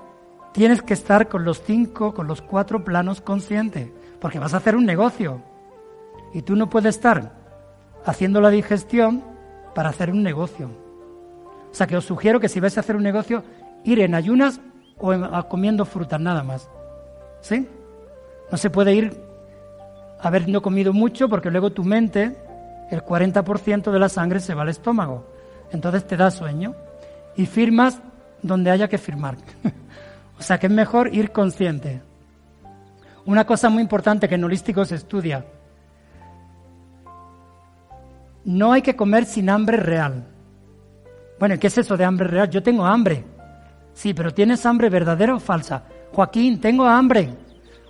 [SPEAKER 1] tienes que estar con los cinco, con los cuatro planos conscientes, porque vas a hacer un negocio. Y tú no puedes estar haciendo la digestión para hacer un negocio. O sea que os sugiero que si vais a hacer un negocio, ir en ayunas o comiendo frutas nada más. ¿Sí? No se puede ir habiendo comido mucho porque luego tu mente, el 40% de la sangre se va al estómago. Entonces te da sueño. Y firmas donde haya que firmar. o sea que es mejor ir consciente. Una cosa muy importante que en holístico se estudia. No hay que comer sin hambre real. Bueno, ¿qué es eso de hambre real? Yo tengo hambre. Sí, pero ¿tienes hambre verdadera o falsa? Joaquín, tengo hambre.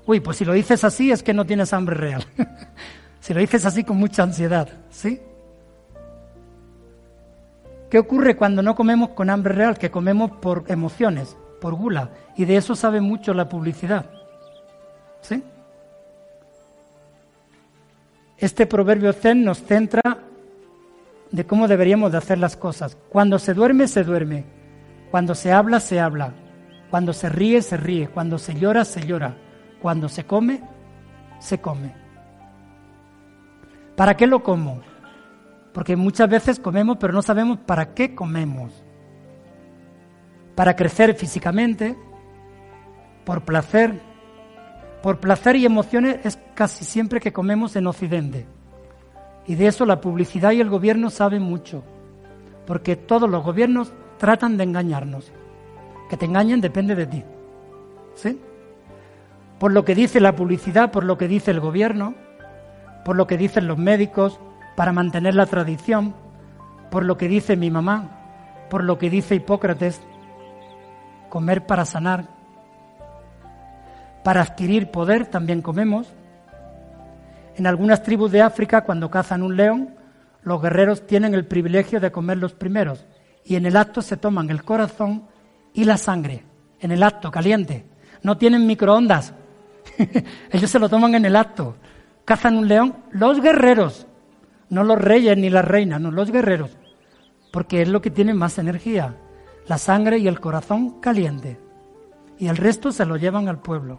[SPEAKER 1] Uy, pues si lo dices así es que no tienes hambre real. si lo dices así con mucha ansiedad, ¿sí? ¿Qué ocurre cuando no comemos con hambre real? Que comemos por emociones, por gula. Y de eso sabe mucho la publicidad. ¿Sí? Este proverbio zen nos centra de cómo deberíamos de hacer las cosas. Cuando se duerme, se duerme. Cuando se habla, se habla. Cuando se ríe, se ríe. Cuando se llora, se llora. Cuando se come, se come. ¿Para qué lo como? Porque muchas veces comemos pero no sabemos para qué comemos. Para crecer físicamente, por placer. Por placer y emociones es casi siempre que comemos en Occidente. Y de eso la publicidad y el gobierno saben mucho. Porque todos los gobiernos tratan de engañarnos. Que te engañen depende de ti. ¿Sí? por lo que dice la publicidad, por lo que dice el gobierno, por lo que dicen los médicos para mantener la tradición, por lo que dice mi mamá, por lo que dice Hipócrates, comer para sanar. Para adquirir poder también comemos. En algunas tribus de África, cuando cazan un león, los guerreros tienen el privilegio de comer los primeros y en el acto se toman el corazón y la sangre, en el acto caliente. No tienen microondas Ellos se lo toman en el acto. Cazan un león, los guerreros, no los reyes ni las reinas, no los guerreros, porque es lo que tiene más energía, la sangre y el corazón caliente. Y el resto se lo llevan al pueblo.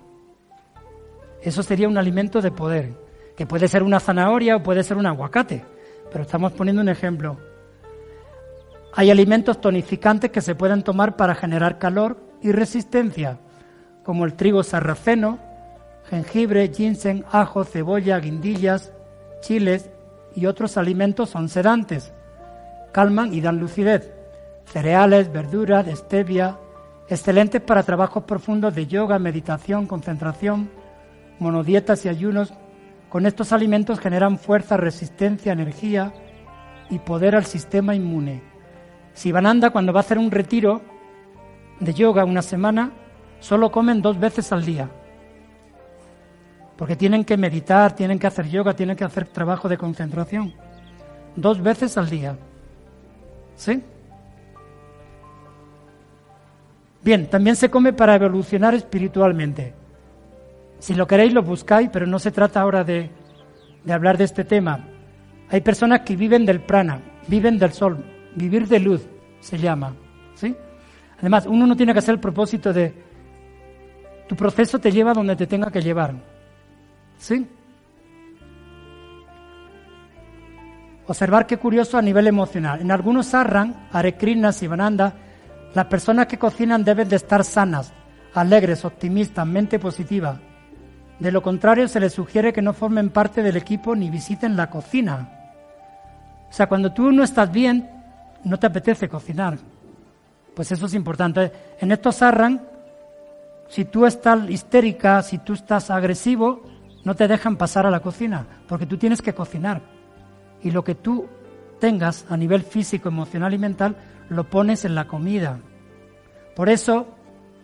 [SPEAKER 1] Eso sería un alimento de poder, que puede ser una zanahoria o puede ser un aguacate, pero estamos poniendo un ejemplo. Hay alimentos tonificantes que se pueden tomar para generar calor y resistencia, como el trigo sarraceno, jengibre, ginseng, ajo, cebolla, guindillas, chiles y otros alimentos son sedantes, calman y dan lucidez. Cereales, verduras, stevia, excelentes para trabajos profundos de yoga, meditación, concentración, monodietas y ayunos. Con estos alimentos generan fuerza, resistencia, energía y poder al sistema inmune. Sivananda, cuando va a hacer un retiro de yoga una semana, solo comen dos veces al día porque tienen que meditar, tienen que hacer yoga, tienen que hacer trabajo de concentración. Dos veces al día. ¿Sí? Bien, también se come para evolucionar espiritualmente. Si lo queréis, lo buscáis, pero no se trata ahora de, de hablar de este tema. Hay personas que viven del prana, viven del sol, vivir de luz se llama. ¿sí? Además, uno no tiene que hacer el propósito de tu proceso te lleva donde te tenga que llevar. ¿Sí? Observar qué curioso a nivel emocional. En algunos sarran, Krishna, Sivananda, las personas que cocinan deben de estar sanas, alegres, optimistas, mente positiva. De lo contrario, se les sugiere que no formen parte del equipo ni visiten la cocina. O sea, cuando tú no estás bien, no te apetece cocinar. Pues eso es importante. En estos sarran, si tú estás histérica, si tú estás agresivo, no te dejan pasar a la cocina, porque tú tienes que cocinar. Y lo que tú tengas a nivel físico, emocional y mental, lo pones en la comida. Por eso,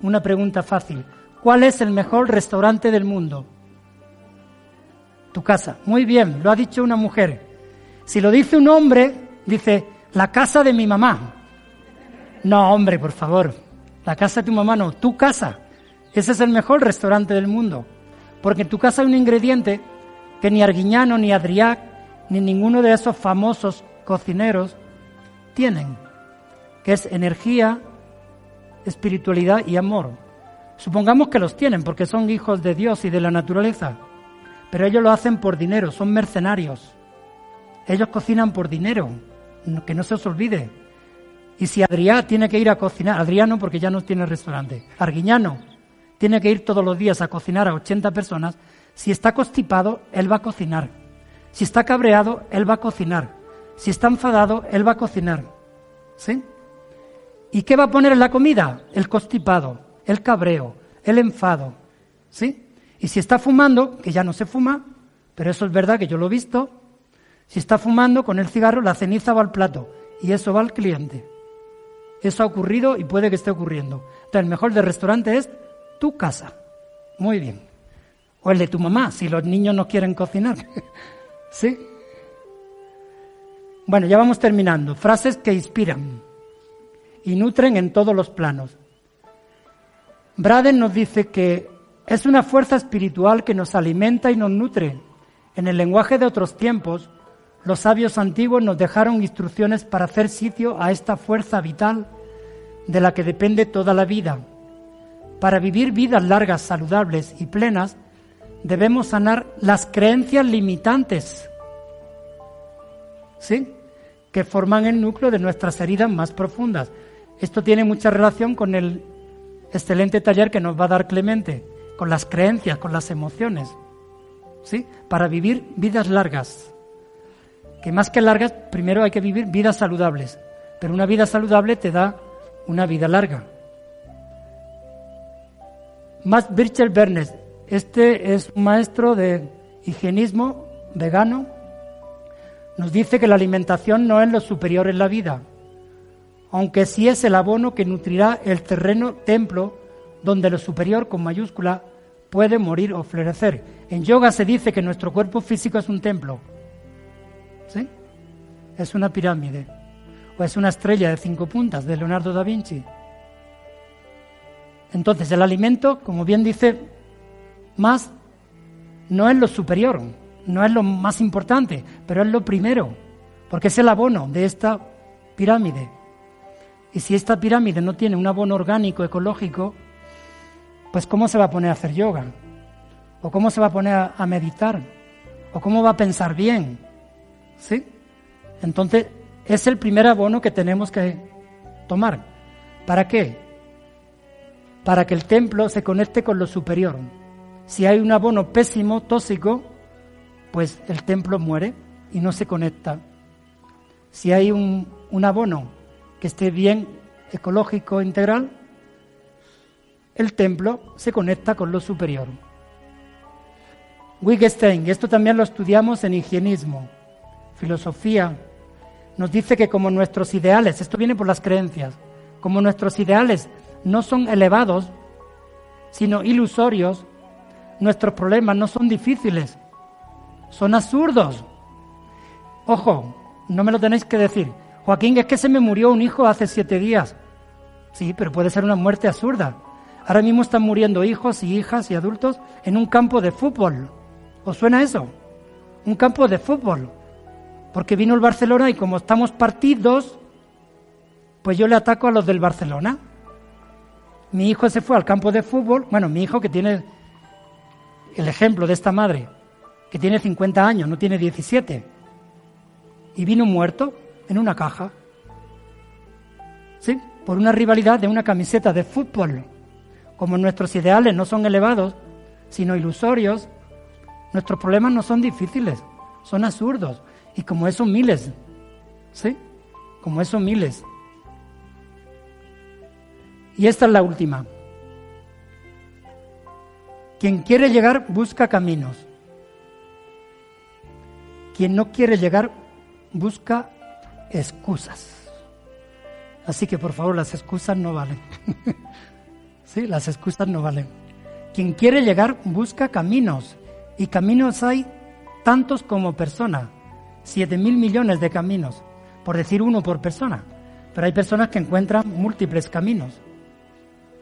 [SPEAKER 1] una pregunta fácil. ¿Cuál es el mejor restaurante del mundo? Tu casa. Muy bien, lo ha dicho una mujer. Si lo dice un hombre, dice, la casa de mi mamá. No, hombre, por favor. La casa de tu mamá no, tu casa. Ese es el mejor restaurante del mundo. Porque en tu casa hay un ingrediente que ni Arguiñano, ni Adriac, ni ninguno de esos famosos cocineros tienen, que es energía, espiritualidad y amor. Supongamos que los tienen porque son hijos de Dios y de la naturaleza, pero ellos lo hacen por dinero, son mercenarios. Ellos cocinan por dinero, que no se os olvide. Y si Adrián tiene que ir a cocinar, Adriano porque ya no tiene restaurante, Arguiñano tiene que ir todos los días a cocinar a 80 personas, si está constipado, él va a cocinar. Si está cabreado, él va a cocinar. Si está enfadado, él va a cocinar. ¿Sí? ¿Y qué va a poner en la comida? El constipado, el cabreo, el enfado. ¿Sí? Y si está fumando, que ya no se fuma, pero eso es verdad que yo lo he visto, si está fumando con el cigarro, la ceniza va al plato y eso va al cliente. Eso ha ocurrido y puede que esté ocurriendo. Entonces, el mejor del restaurante es tu casa. Muy bien. O el de tu mamá, si los niños no quieren cocinar. ¿Sí? Bueno, ya vamos terminando. Frases que inspiran y nutren en todos los planos. Braden nos dice que es una fuerza espiritual que nos alimenta y nos nutre. En el lenguaje de otros tiempos, los sabios antiguos nos dejaron instrucciones para hacer sitio a esta fuerza vital de la que depende toda la vida. Para vivir vidas largas, saludables y plenas, debemos sanar las creencias limitantes, ¿sí? Que forman el núcleo de nuestras heridas más profundas. Esto tiene mucha relación con el excelente taller que nos va a dar Clemente, con las creencias, con las emociones, ¿sí? Para vivir vidas largas. Que más que largas, primero hay que vivir vidas saludables. Pero una vida saludable te da una vida larga. Max Birchel Bernes, este es un maestro de higienismo vegano, nos dice que la alimentación no es lo superior en la vida, aunque sí es el abono que nutrirá el terreno templo donde lo superior con mayúscula puede morir o florecer. En yoga se dice que nuestro cuerpo físico es un templo. ¿Sí? Es una pirámide o es una estrella de cinco puntas de Leonardo da Vinci. Entonces el alimento, como bien dice, más no es lo superior, no es lo más importante, pero es lo primero, porque es el abono de esta pirámide. Y si esta pirámide no tiene un abono orgánico, ecológico, pues ¿cómo se va a poner a hacer yoga? ¿O cómo se va a poner a, meditar? ¿O cómo va a pensar bien? ¿Sí? Entonces, es el primer abono que tenemos que tomar. ¿Para qué? Para que el templo se conecte con lo superior. Si hay un abono pésimo, tóxico, pues el templo muere y no se conecta. Si hay un, un abono que esté bien ecológico, integral, el templo se conecta con lo superior. Wittgenstein, esto también lo estudiamos en higienismo, filosofía, nos dice que como nuestros ideales, esto viene por las creencias, como nuestros ideales no son elevados, sino ilusorios, nuestros problemas no son difíciles, son absurdos. Ojo, no me lo tenéis que decir. Joaquín, es que se me murió un hijo hace siete días. Sí, pero puede ser una muerte absurda. Ahora mismo están muriendo hijos y hijas y adultos en un campo de fútbol. ¿Os suena eso? Un campo de fútbol porque vino el Barcelona y como estamos partidos, pues yo le ataco a los del Barcelona. Mi hijo se fue al campo de fútbol, bueno, mi hijo que tiene el ejemplo de esta madre, que tiene 50 años, no tiene 17, y vino muerto en una caja. ¿Sí? Por una rivalidad de una camiseta de fútbol. Como nuestros ideales no son elevados, sino ilusorios, nuestros problemas no son difíciles, son absurdos. Y como eso miles, ¿sí? Como eso miles. Y esta es la última. Quien quiere llegar busca caminos. Quien no quiere llegar busca excusas. Así que por favor las excusas no valen. sí, las excusas no valen. Quien quiere llegar busca caminos. Y caminos hay tantos como personas. Siete mil millones de caminos, por decir uno por persona. Pero hay personas que encuentran múltiples caminos.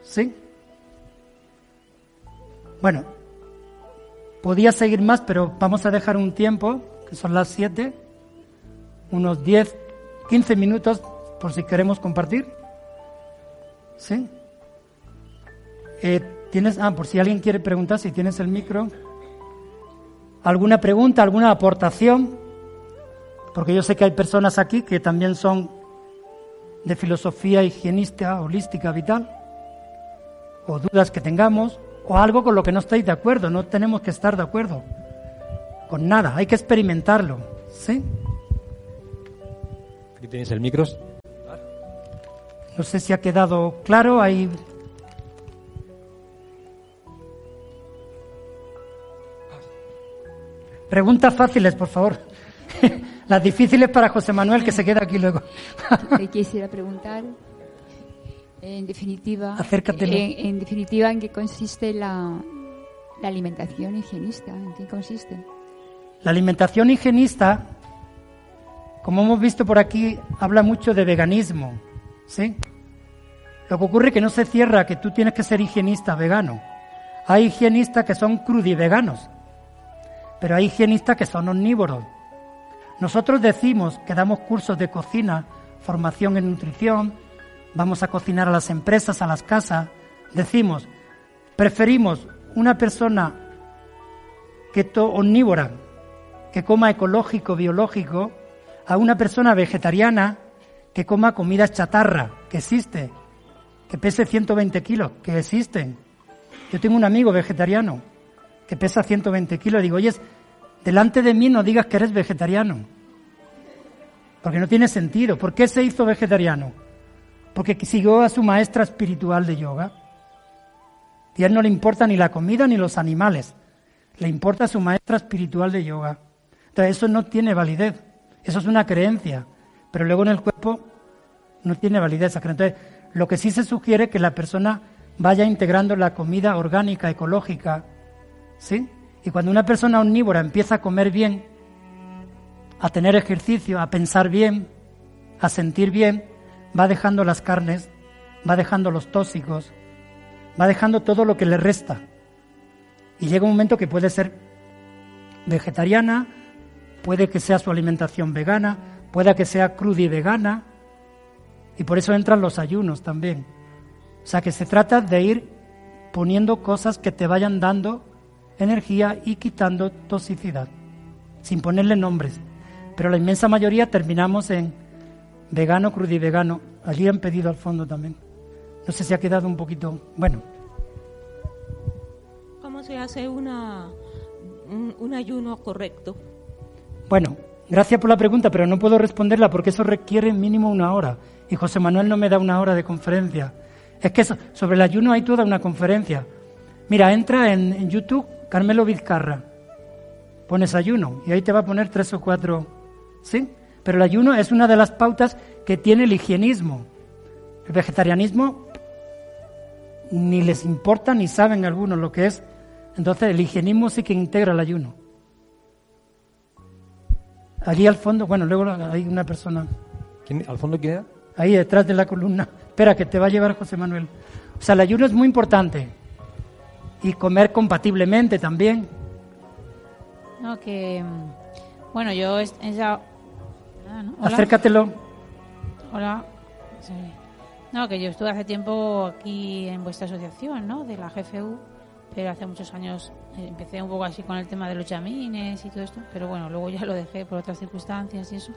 [SPEAKER 1] ¿Sí? Bueno, podía seguir más, pero vamos a dejar un tiempo, que son las 7, unos 10, 15 minutos por si queremos compartir. ¿Sí? Eh, ¿Tienes? Ah, por si alguien quiere preguntar, si tienes el micro. ¿Alguna pregunta, alguna aportación? Porque yo sé que hay personas aquí que también son de filosofía higienista, holística, vital, o dudas que tengamos, o algo con lo que no estáis de acuerdo. No tenemos que estar de acuerdo con nada, hay que experimentarlo. ¿Sí?
[SPEAKER 2] Aquí tienes el micro.
[SPEAKER 1] No sé si ha quedado claro. Hay Preguntas fáciles, por favor. Las difíciles para José Manuel, que se queda aquí luego.
[SPEAKER 3] quisiera preguntar, en definitiva,
[SPEAKER 1] Acércatelo.
[SPEAKER 3] En, definitiva, ¿en qué consiste la, la alimentación higienista? ¿En qué consiste?
[SPEAKER 1] La alimentación higienista, como hemos visto por aquí, habla mucho de veganismo, ¿sí? Lo que ocurre es que no se cierra que tú tienes que ser higienista vegano. Hay higienistas que son crudiveganos, pero hay higienistas que son omnívoros. Nosotros decimos que damos cursos de cocina, formación en nutrición, vamos a cocinar a las empresas, a las casas. Decimos, preferimos una persona que to omnívora, que coma ecológico, biológico, a una persona vegetariana que coma comida chatarra, que existe, que pese 120 kilos, que existen. Yo tengo un amigo vegetariano que pesa 120 kilos, digo, oye, delante de mí no digas que eres vegetariano, porque no tiene sentido. ¿Por qué se hizo vegetariano? Porque siguió a su maestra espiritual de yoga. Y a él no le importa ni la comida ni los animales, le importa su maestra espiritual de yoga. Entonces eso no tiene validez, eso es una creencia, pero luego en el cuerpo no tiene validez. Entonces lo que sí se sugiere es que la persona vaya integrando la comida orgánica, ecológica, ¿Sí? Y cuando una persona omnívora empieza a comer bien, a tener ejercicio, a pensar bien, a sentir bien, va dejando las carnes, va dejando los tóxicos, va dejando todo lo que le resta. Y llega un momento que puede ser vegetariana, puede que sea su alimentación vegana, puede que sea y vegana, y por eso entran los ayunos también. O sea que se trata de ir poniendo cosas que te vayan dando energía y quitando toxicidad, sin ponerle nombres. Pero la inmensa mayoría terminamos en vegano, crudivegano. Allí han pedido al fondo también. No sé si ha quedado un poquito. Bueno.
[SPEAKER 4] ¿Cómo se hace una, un, ayuno correcto?
[SPEAKER 1] Gracias por la pregunta, pero no puedo responderla porque eso requiere mínimo una hora. Y José Manuel no me da una hora de conferencia. Es que sobre el ayuno hay toda una conferencia. Mira, entra en YouTube Carmelo Vizcarra, pones ayuno y ahí te va a poner tres o cuatro, ¿sí? Pero el ayuno es una de las pautas que tiene el higienismo. El vegetarianismo ni les importa ni saben algunos lo que es. Entonces el higienismo sí que integra el ayuno. Allí al fondo, bueno, luego hay una persona.
[SPEAKER 2] ¿Al fondo quién era?
[SPEAKER 1] Ahí detrás de la columna. Espera, que te va a llevar José Manuel. O sea, el ayuno es muy importante y comer compatiblemente también.
[SPEAKER 5] No, que. Bueno, yo. Ella,
[SPEAKER 1] ah, Acércatelo.
[SPEAKER 5] Hola. No, que yo estuve hace tiempo aquí en vuestra asociación, ¿no? De la GFU, pero hace muchos años eh, empecé un poco así con el tema de los chamines y todo esto, pero bueno, luego ya lo dejé por otras circunstancias y eso.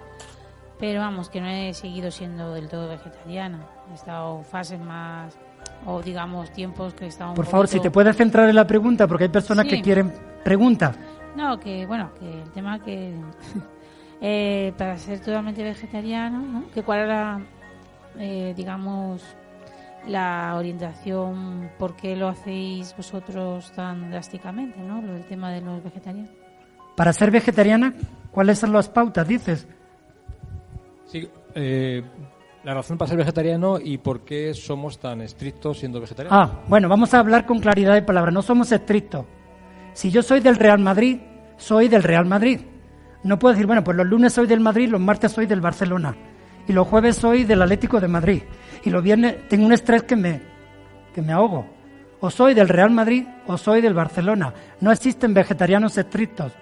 [SPEAKER 5] Pero vamos, que no he seguido siendo del todo vegetariana. He estado fases más o digamos tiempos que estaban
[SPEAKER 1] Por favor, si te puedes centrar en la pregunta, porque hay personas que quieren preguntas.
[SPEAKER 5] No, que bueno, que el tema que eh, para ser totalmente vegetariano, ¿no? que cuál era, eh, digamos, la orientación, por qué lo hacéis vosotros tan drásticamente, ¿no? El tema de los vegetarianos.
[SPEAKER 1] Para ser vegetariana, ¿cuáles son las pautas, dices?
[SPEAKER 2] Sí, eh, la razón para ser vegetariano y por qué somos tan estrictos siendo vegetarianos.
[SPEAKER 1] Ah, bueno, vamos a hablar con claridad de palabras. No somos estrictos. Si yo soy del Real Madrid, soy del Real Madrid. No puedo decir, bueno, pues los lunes soy del Madrid, los martes soy del Barcelona. y los jueves soy del Atlético de Madrid y los viernes tengo un estrés que me, que me ahogo. O soy del Real Madrid o soy del Barcelona. No existen vegetarianos estrictos.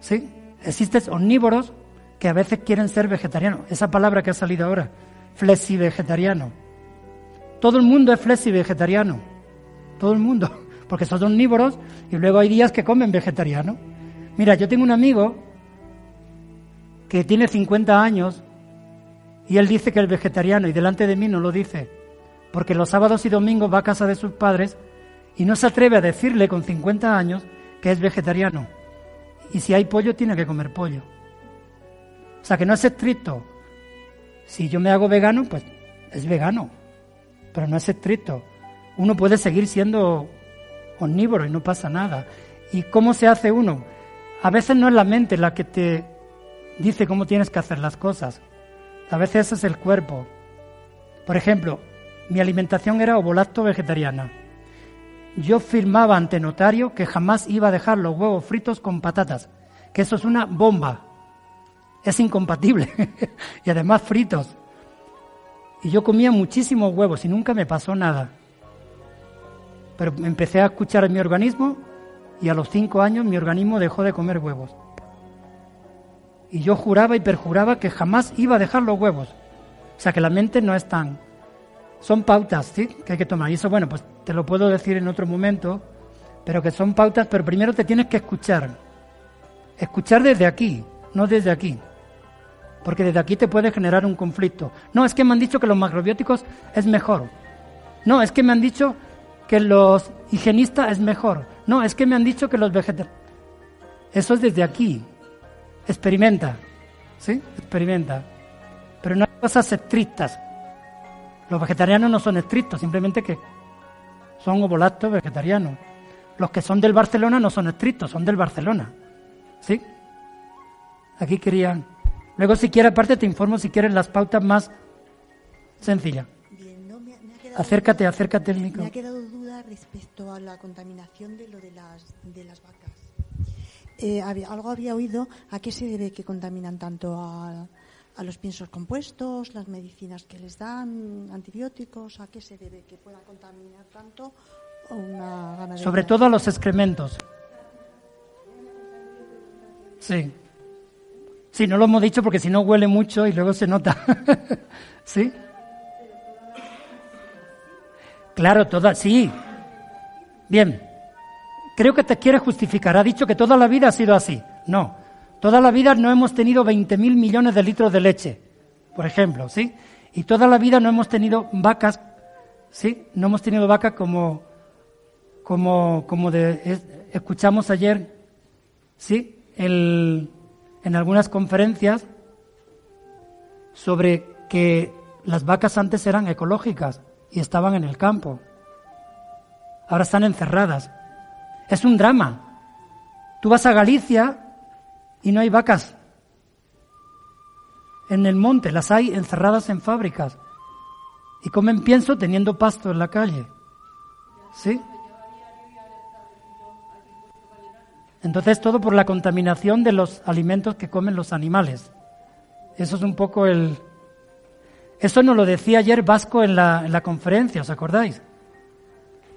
[SPEAKER 1] ¿Sí? Existen omnívoros que a veces quieren ser vegetarianos. Esa palabra que ha salido ahora, flexi-vegetariano. Todo el mundo es flexi-vegetariano. Todo el mundo. Porque son omnívoros y luego hay días que comen vegetariano. Mira, yo tengo un amigo que tiene 50 años y él dice que es vegetariano y delante de mí no lo dice, porque los sábados y domingos va a casa de sus padres y no se atreve a decirle con 50 años que es vegetariano. Y si hay pollo, tiene que comer pollo. O sea que no es estricto. Si yo me hago vegano, pues es vegano, pero no es estricto. Uno puede seguir siendo omnívoro y no pasa nada. ¿Y cómo se hace uno? A veces no es la mente la que te dice cómo tienes que hacer las cosas. A veces es el cuerpo. Por ejemplo, mi alimentación era ovolacto vegetariana. Yo firmaba ante notario que jamás iba a dejar los huevos fritos con patatas, que eso es una bomba. Es incompatible. y además fritos. Y yo comía muchísimos huevos y nunca me pasó nada. Pero empecé a escuchar mi organismo y a los cinco años mi organismo dejó de comer huevos. Y yo juraba y perjuraba que jamás iba a dejar los huevos. O sea que la mente no es tan... Son pautas, ¿sí? Que hay que tomar. Y eso, bueno, pues te lo puedo decir en otro momento, pero que son pautas, pero primero te tienes que escuchar. Escuchar desde aquí, no desde aquí. Porque desde aquí te puede generar un conflicto. No, es que me han dicho que los macrobióticos es mejor. No, es que me han dicho que los higienistas es mejor. No, es que me han dicho que los vegetales... Eso es desde aquí. Experimenta, ¿sí? Experimenta. Pero no hay cosas estrictas. Los vegetarianos no son estrictos, simplemente que son ovolactos vegetarianos. Los que son del Barcelona no son estrictos, son del Barcelona. ¿Sí? Aquí querían. Luego, si quieres, aparte te informo si quieres las pautas más sencillas. acércate, acércate el micro.
[SPEAKER 6] Me ha quedado duda respecto a la contaminación de lo de las, de las vacas. Eh, algo había oído a qué se debe que contaminan tanto a, los piensos compuestos, las medicinas que les dan, antibióticos, a qué se debe que puedan contaminar tanto una ganadería.
[SPEAKER 1] Sobre todo a los excrementos. Sí. Sí, no lo hemos dicho porque si no huele mucho y luego se nota. ¿Sí? Claro, todas, sí. Bien. Creo que te quiere justificar. Ha dicho que toda la vida ha sido así. No. Toda la vida no hemos tenido 20.000 millones de litros de leche, por ejemplo, ¿sí? Y toda la vida no hemos tenido vacas, ¿sí? No hemos tenido vacas como, como, como de, escuchamos ayer, ¿sí? En algunas conferencias sobre que las vacas antes eran ecológicas y estaban en el campo. Ahora están encerradas. Es un drama. Tú vas a Galicia y no hay vacas. En el monte las hay encerradas en fábricas y comen pienso teniendo pasto en la calle. ¿Sí? Entonces todo por la contaminación de los alimentos que comen los animales. Eso es un poco el... Eso nos lo decía ayer Vasco en la, en la conferencia, ¿os acordáis?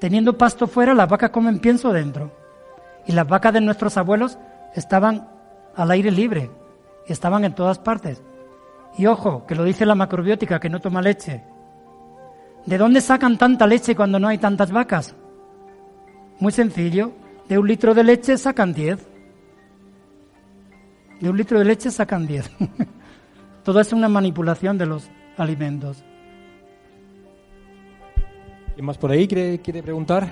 [SPEAKER 1] Teniendo pasto fuera, las vacas comen pienso dentro. Y las vacas de nuestros abuelos estaban al aire libre estaban en todas partes. Y ojo, que lo dice la macrobiótica, que no toma leche. ¿De dónde sacan tanta leche cuando no hay tantas vacas? Muy sencillo, de un litro de leche sacan diez. De un litro de leche sacan diez. Todo es una manipulación de los alimentos.
[SPEAKER 2] ¿Quién más por ahí quiere, quiere preguntar?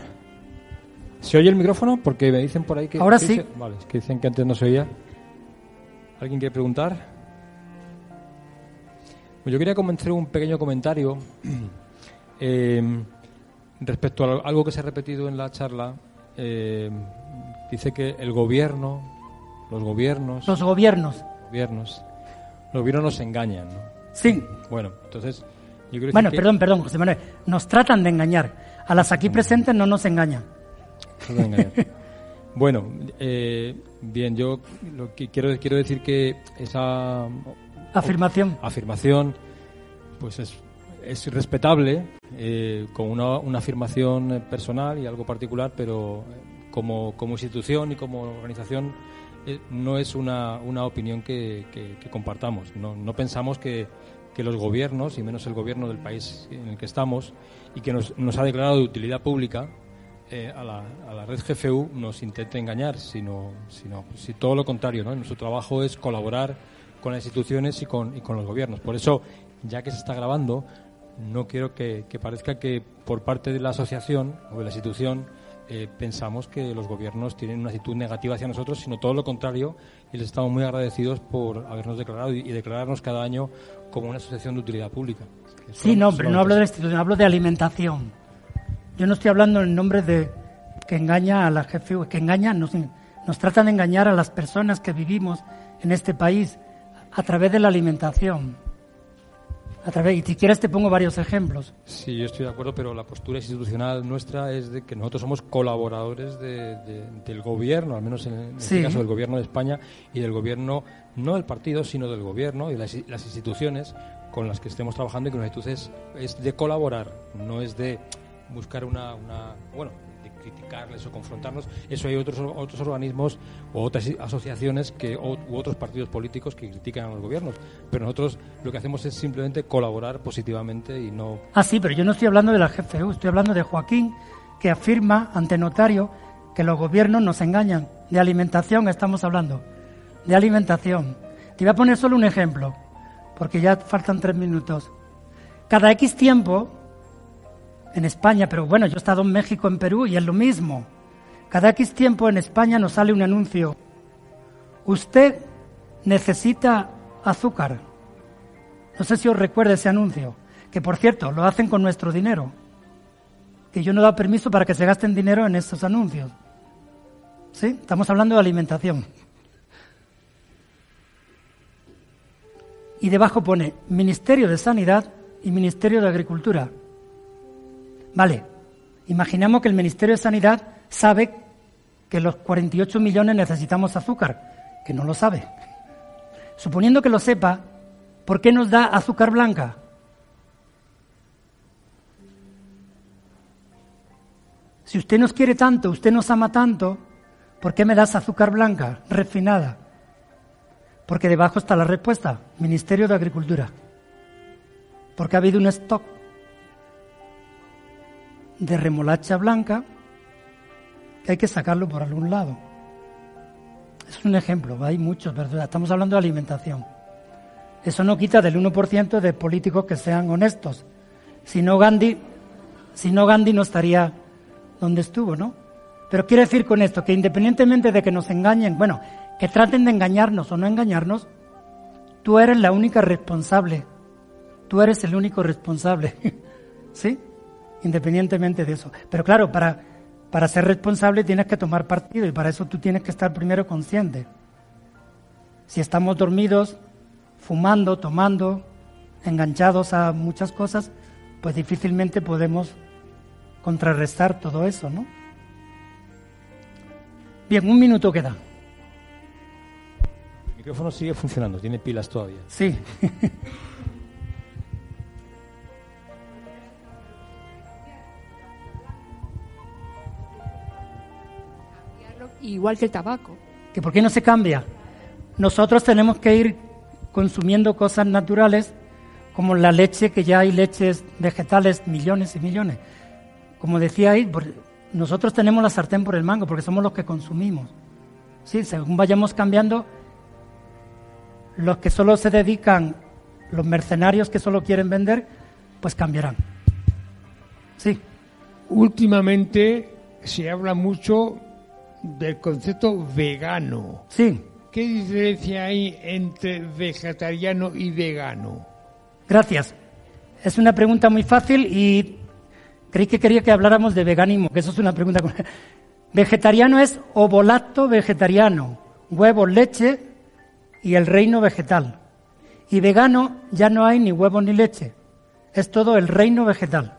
[SPEAKER 2] ¿Se oye el micrófono? Porque me dicen por ahí que...
[SPEAKER 1] Ahora sí.
[SPEAKER 2] vale, es que dicen que antes no se oía. ¿Alguien quiere preguntar? Pues yo quería comenzar un pequeño comentario eh, respecto a algo que se ha repetido en la charla. Eh, dice que el gobierno, los gobiernos...
[SPEAKER 1] Los gobiernos.
[SPEAKER 2] Gobiernos. Los gobiernos nos engañan, ¿no?
[SPEAKER 1] Sí.
[SPEAKER 2] Bueno, entonces
[SPEAKER 1] bueno, perdón, perdón, José Manuel. Nos tratan de engañar. A las aquí presentes no nos engañan.
[SPEAKER 2] bueno, eh, bien, yo lo que quiero, quiero decir que esa
[SPEAKER 1] Afirmación.
[SPEAKER 2] afirmación, pues es, es respetable eh, como una, una afirmación personal y algo particular, pero eh, como, como institución y como organización eh, no es una, una opinión que, que- que compartamos. No, no pensamos que, que los gobiernos, y menos el gobierno del país en el que estamos, y que nos, nos ha declarado de utilidad pública, eh, a, la, red GFU nos intente engañar, sino, sino si todo lo contrario. Nuestro trabajo es colaborar con las instituciones y con, y con los gobiernos. Por eso, ya que se está grabando, no quiero que, que parezca que por parte de la asociación o de la institución eh, pensamos que los gobiernos tienen una actitud negativa hacia nosotros, sino todo lo contrario, y les estamos muy agradecidos por habernos declarado y declararnos cada año como una asociación de utilidad pública.
[SPEAKER 1] Sí, no, pero no hablo de la institución, hablo de alimentación. Yo no estoy hablando en nombre de que engaña a la GFU, que engaña, nos, nos tratan de engañar a las personas que vivimos en este país a través de la alimentación. A través, y si quieres te pongo varios ejemplos.
[SPEAKER 2] Sí, yo estoy de acuerdo, pero la postura institucional nuestra es de que nosotros somos colaboradores de- de- del gobierno, al menos en, en
[SPEAKER 1] Sí.
[SPEAKER 2] este caso del gobierno de España y del gobierno, no del partido, sino del gobierno y las, las instituciones con las que estemos trabajando y que nuestra actitud es, de colaborar, no es de buscar una, una bueno, criticarles o confrontarnos. Eso hay otros otros organismos o otras asociaciones que o- u otros partidos políticos que critican a los gobiernos, pero nosotros lo que hacemos es simplemente colaborar positivamente y no
[SPEAKER 1] Ah, sí, pero yo no estoy hablando de la GFU, estoy hablando de Joaquín, que afirma ante notario que los gobiernos nos engañan. De alimentación estamos hablando, de alimentación. Te voy a poner solo un ejemplo, porque ya faltan tres minutos. Cada X tiempo, en España, pero bueno, yo he estado en México, en Perú, y es lo mismo. Cada X tiempo en España nos sale un anuncio. Usted necesita azúcar. No sé si os recuerda ese anuncio, que por cierto lo hacen con nuestro dinero, que yo no da permiso para que se gasten dinero en estos anuncios. ¿Sí? Estamos hablando de alimentación. Y debajo pone Ministerio de Sanidad y Ministerio de Agricultura. Vale, imaginamos que el Ministerio de Sanidad sabe que los 48 millones necesitamos azúcar, que no lo sabe. Suponiendo que lo sepa, ¿por qué nos da azúcar blanca? Si usted nos quiere tanto, usted nos ama tanto, ¿por qué me das azúcar blanca, refinada? Porque debajo está la respuesta, Ministerio de Agricultura. Porque ha habido un stock de remolacha blanca que hay que sacarlo por algún lado. Es un ejemplo, hay muchos, ¿verdad? Estamos hablando de alimentación. Eso no quita del 1% de políticos que sean honestos. Si no Gandhi, si no Gandhi no estaría donde estuvo, ¿no? Pero quiero decir con esto que independientemente de que nos engañen, bueno, que traten de engañarnos o no engañarnos, tú eres la única responsable. Tú eres el único responsable. ¿Sí? Independientemente de eso. Pero claro, para, para ser responsable tienes que tomar partido y para eso tú tienes que estar primero consciente. Si estamos dormidos, fumando, tomando, enganchados a muchas cosas, pues difícilmente podemos contrarrestar todo eso, ¿no? Bien, un minuto queda.
[SPEAKER 2] El micrófono sigue funcionando, tiene pilas todavía.
[SPEAKER 1] Sí.
[SPEAKER 3] Igual que el tabaco.
[SPEAKER 1] ¿Que por qué no se cambia? Nosotros tenemos que ir consumiendo cosas naturales como la leche, que ya hay leches vegetales millones y millones. Como decía ahí, nosotros tenemos la sartén por el mango porque somos los que consumimos. Sí, según vayamos cambiando, los que solo se dedican, los mercenarios que solo quieren vender, pues cambiarán. Sí,
[SPEAKER 7] Últimamente se habla mucho del concepto vegano.
[SPEAKER 1] sí,
[SPEAKER 7] ¿Qué diferencia hay entre vegetariano y vegano?
[SPEAKER 1] Gracias. Es una pregunta muy fácil y creí que quería que habláramos de veganismo, que eso es una pregunta. Vegetariano es ovolacto vegetariano, huevos, leche y el reino vegetal. Y vegano ya no hay ni huevos ni leche, es todo el reino vegetal.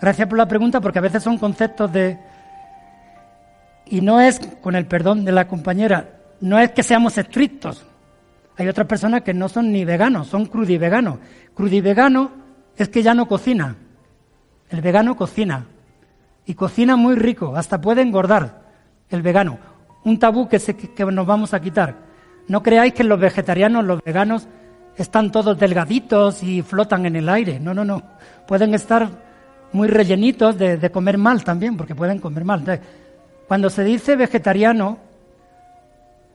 [SPEAKER 1] Gracias por la pregunta porque a veces son conceptos de... Y no es, con el perdón de la compañera, no es que seamos estrictos. Hay otras personas que no son ni veganos, son crudiveganos. Crudivegano es que ya no cocina. El vegano cocina. Y cocina muy rico, hasta puede engordar el vegano. Un tabú que, se, que nos vamos a quitar. No creáis que los vegetarianos, los veganos, están todos delgaditos y flotan en el aire. No, no, no. Pueden estar muy rellenitos de, de comer mal también, porque pueden comer mal. Entonces, cuando se dice vegetariano,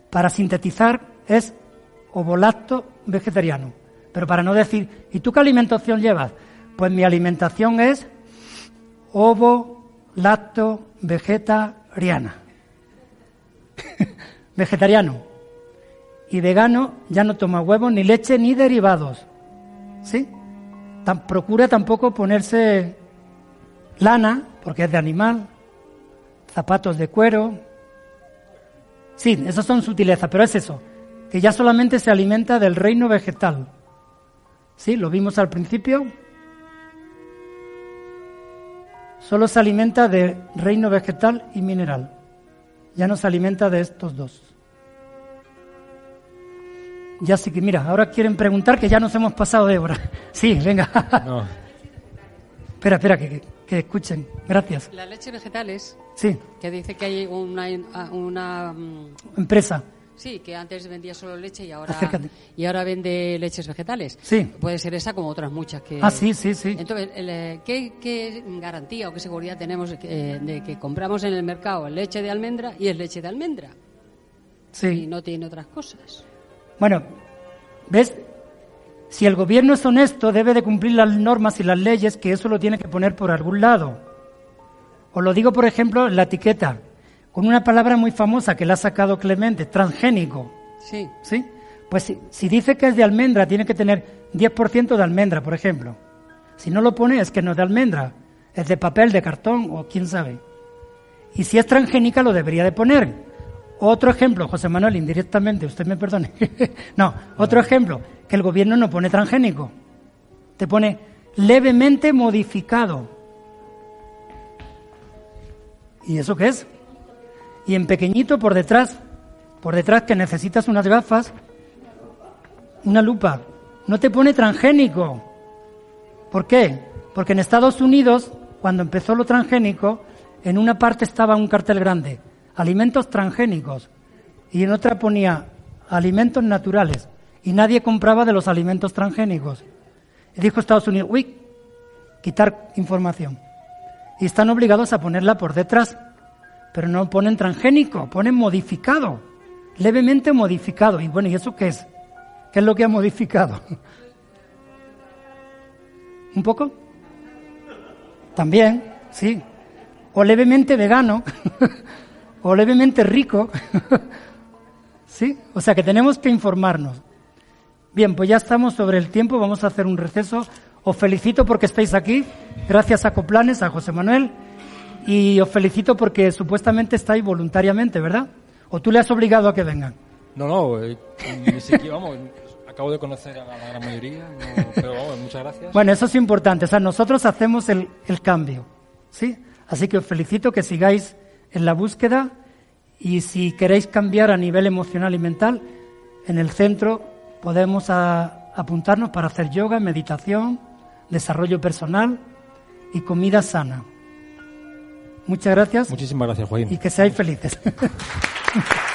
[SPEAKER 1] para sintetizar, es ovolacto vegetariano. Pero para no decir, ¿y tú qué alimentación llevas? Pues mi alimentación es ovo, lacto, vegetariana. Vegetariano. Y vegano ya no toma huevos, ni leche, ni derivados. ¿Sí? procura tampoco ponerse lana, porque es de animal, zapatos de cuero. Sí, esas son sutilezas, pero es eso, que ya solamente se alimenta del reino vegetal. ¿Sí? Lo vimos al principio. Solo se alimenta de reino vegetal y mineral. Ya no se alimenta de estos dos. Ya sí que, mira, ahora quieren preguntar que ya nos hemos pasado de hora. Sí, venga. No. espera, espera, que, que, escuchen. Gracias.
[SPEAKER 8] La leche vegetales.
[SPEAKER 1] Sí.
[SPEAKER 8] Que dice que hay una, una mm,
[SPEAKER 1] empresa
[SPEAKER 8] Sí, que antes vendía solo leche y ahora y ahora vende leches vegetales.
[SPEAKER 1] Sí.
[SPEAKER 8] Puede ser esa como otras muchas que.
[SPEAKER 1] Ah, sí, sí, sí.
[SPEAKER 8] Entonces, eh, ¿qué, garantía o qué seguridad tenemos eh, de que compramos en el mercado leche de almendra y es leche de almendra?
[SPEAKER 1] Sí.
[SPEAKER 8] Y no tiene otras cosas.
[SPEAKER 1] Bueno, ves, si el gobierno es honesto, debe de cumplir las normas y las leyes que eso lo tiene que poner por algún lado. Os lo digo, por ejemplo, en la etiqueta con una palabra muy famosa que la ha sacado Clemente, transgénico.
[SPEAKER 8] Sí.
[SPEAKER 1] ¿Sí? Pues si, dice que es de almendra, tiene que tener 10% de almendra, por ejemplo. Si no lo pone, es que no es de almendra, es de papel, de cartón o quién sabe. Y si es transgénica, lo debería de poner. Otro ejemplo, José Manuel, indirectamente, usted me perdone. no, otro ejemplo, que el gobierno no pone transgénico. Te pone levemente modificado. ¿Y eso qué es? y en pequeñito por detrás, por detrás que necesitas unas gafas, una lupa. No te pone transgénico. ¿Por qué? Porque en Estados Unidos, cuando empezó lo transgénico, en una parte estaba un cartel grande, alimentos transgénicos, y en otra ponía alimentos naturales, y nadie compraba de los alimentos transgénicos. Y dijo Estados Unidos, uy, quitar información. Y están obligados a ponerla por detrás pero no ponen transgénico, ponen modificado, levemente modificado. Y bueno, ¿y eso qué es? ¿Qué es lo que ha modificado? ¿Un poco? También, sí. O levemente vegano, o levemente rico. ¿Sí? O sea que tenemos que informarnos. Bien, pues ya estamos sobre el tiempo, vamos a hacer un receso. Os felicito porque estáis aquí. Gracias a Coplanes, a José Manuel y os felicito porque supuestamente estáis voluntariamente, ¿verdad? ¿O tú le has obligado a que vengan?
[SPEAKER 2] No, no, eh, ni siquiera, vamos, acabo de conocer a la, gran mayoría, pero vamos, muchas gracias.
[SPEAKER 1] Bueno, eso es importante, o sea, nosotros hacemos el, el cambio, ¿sí? Así que os felicito que sigáis en la búsqueda y si queréis cambiar a nivel emocional y mental, en el centro podemos apuntarnos para hacer yoga, meditación, desarrollo personal y comida sana. Muchas gracias.
[SPEAKER 2] Muchísimas gracias, Joaquín.
[SPEAKER 1] Y que seáis felices.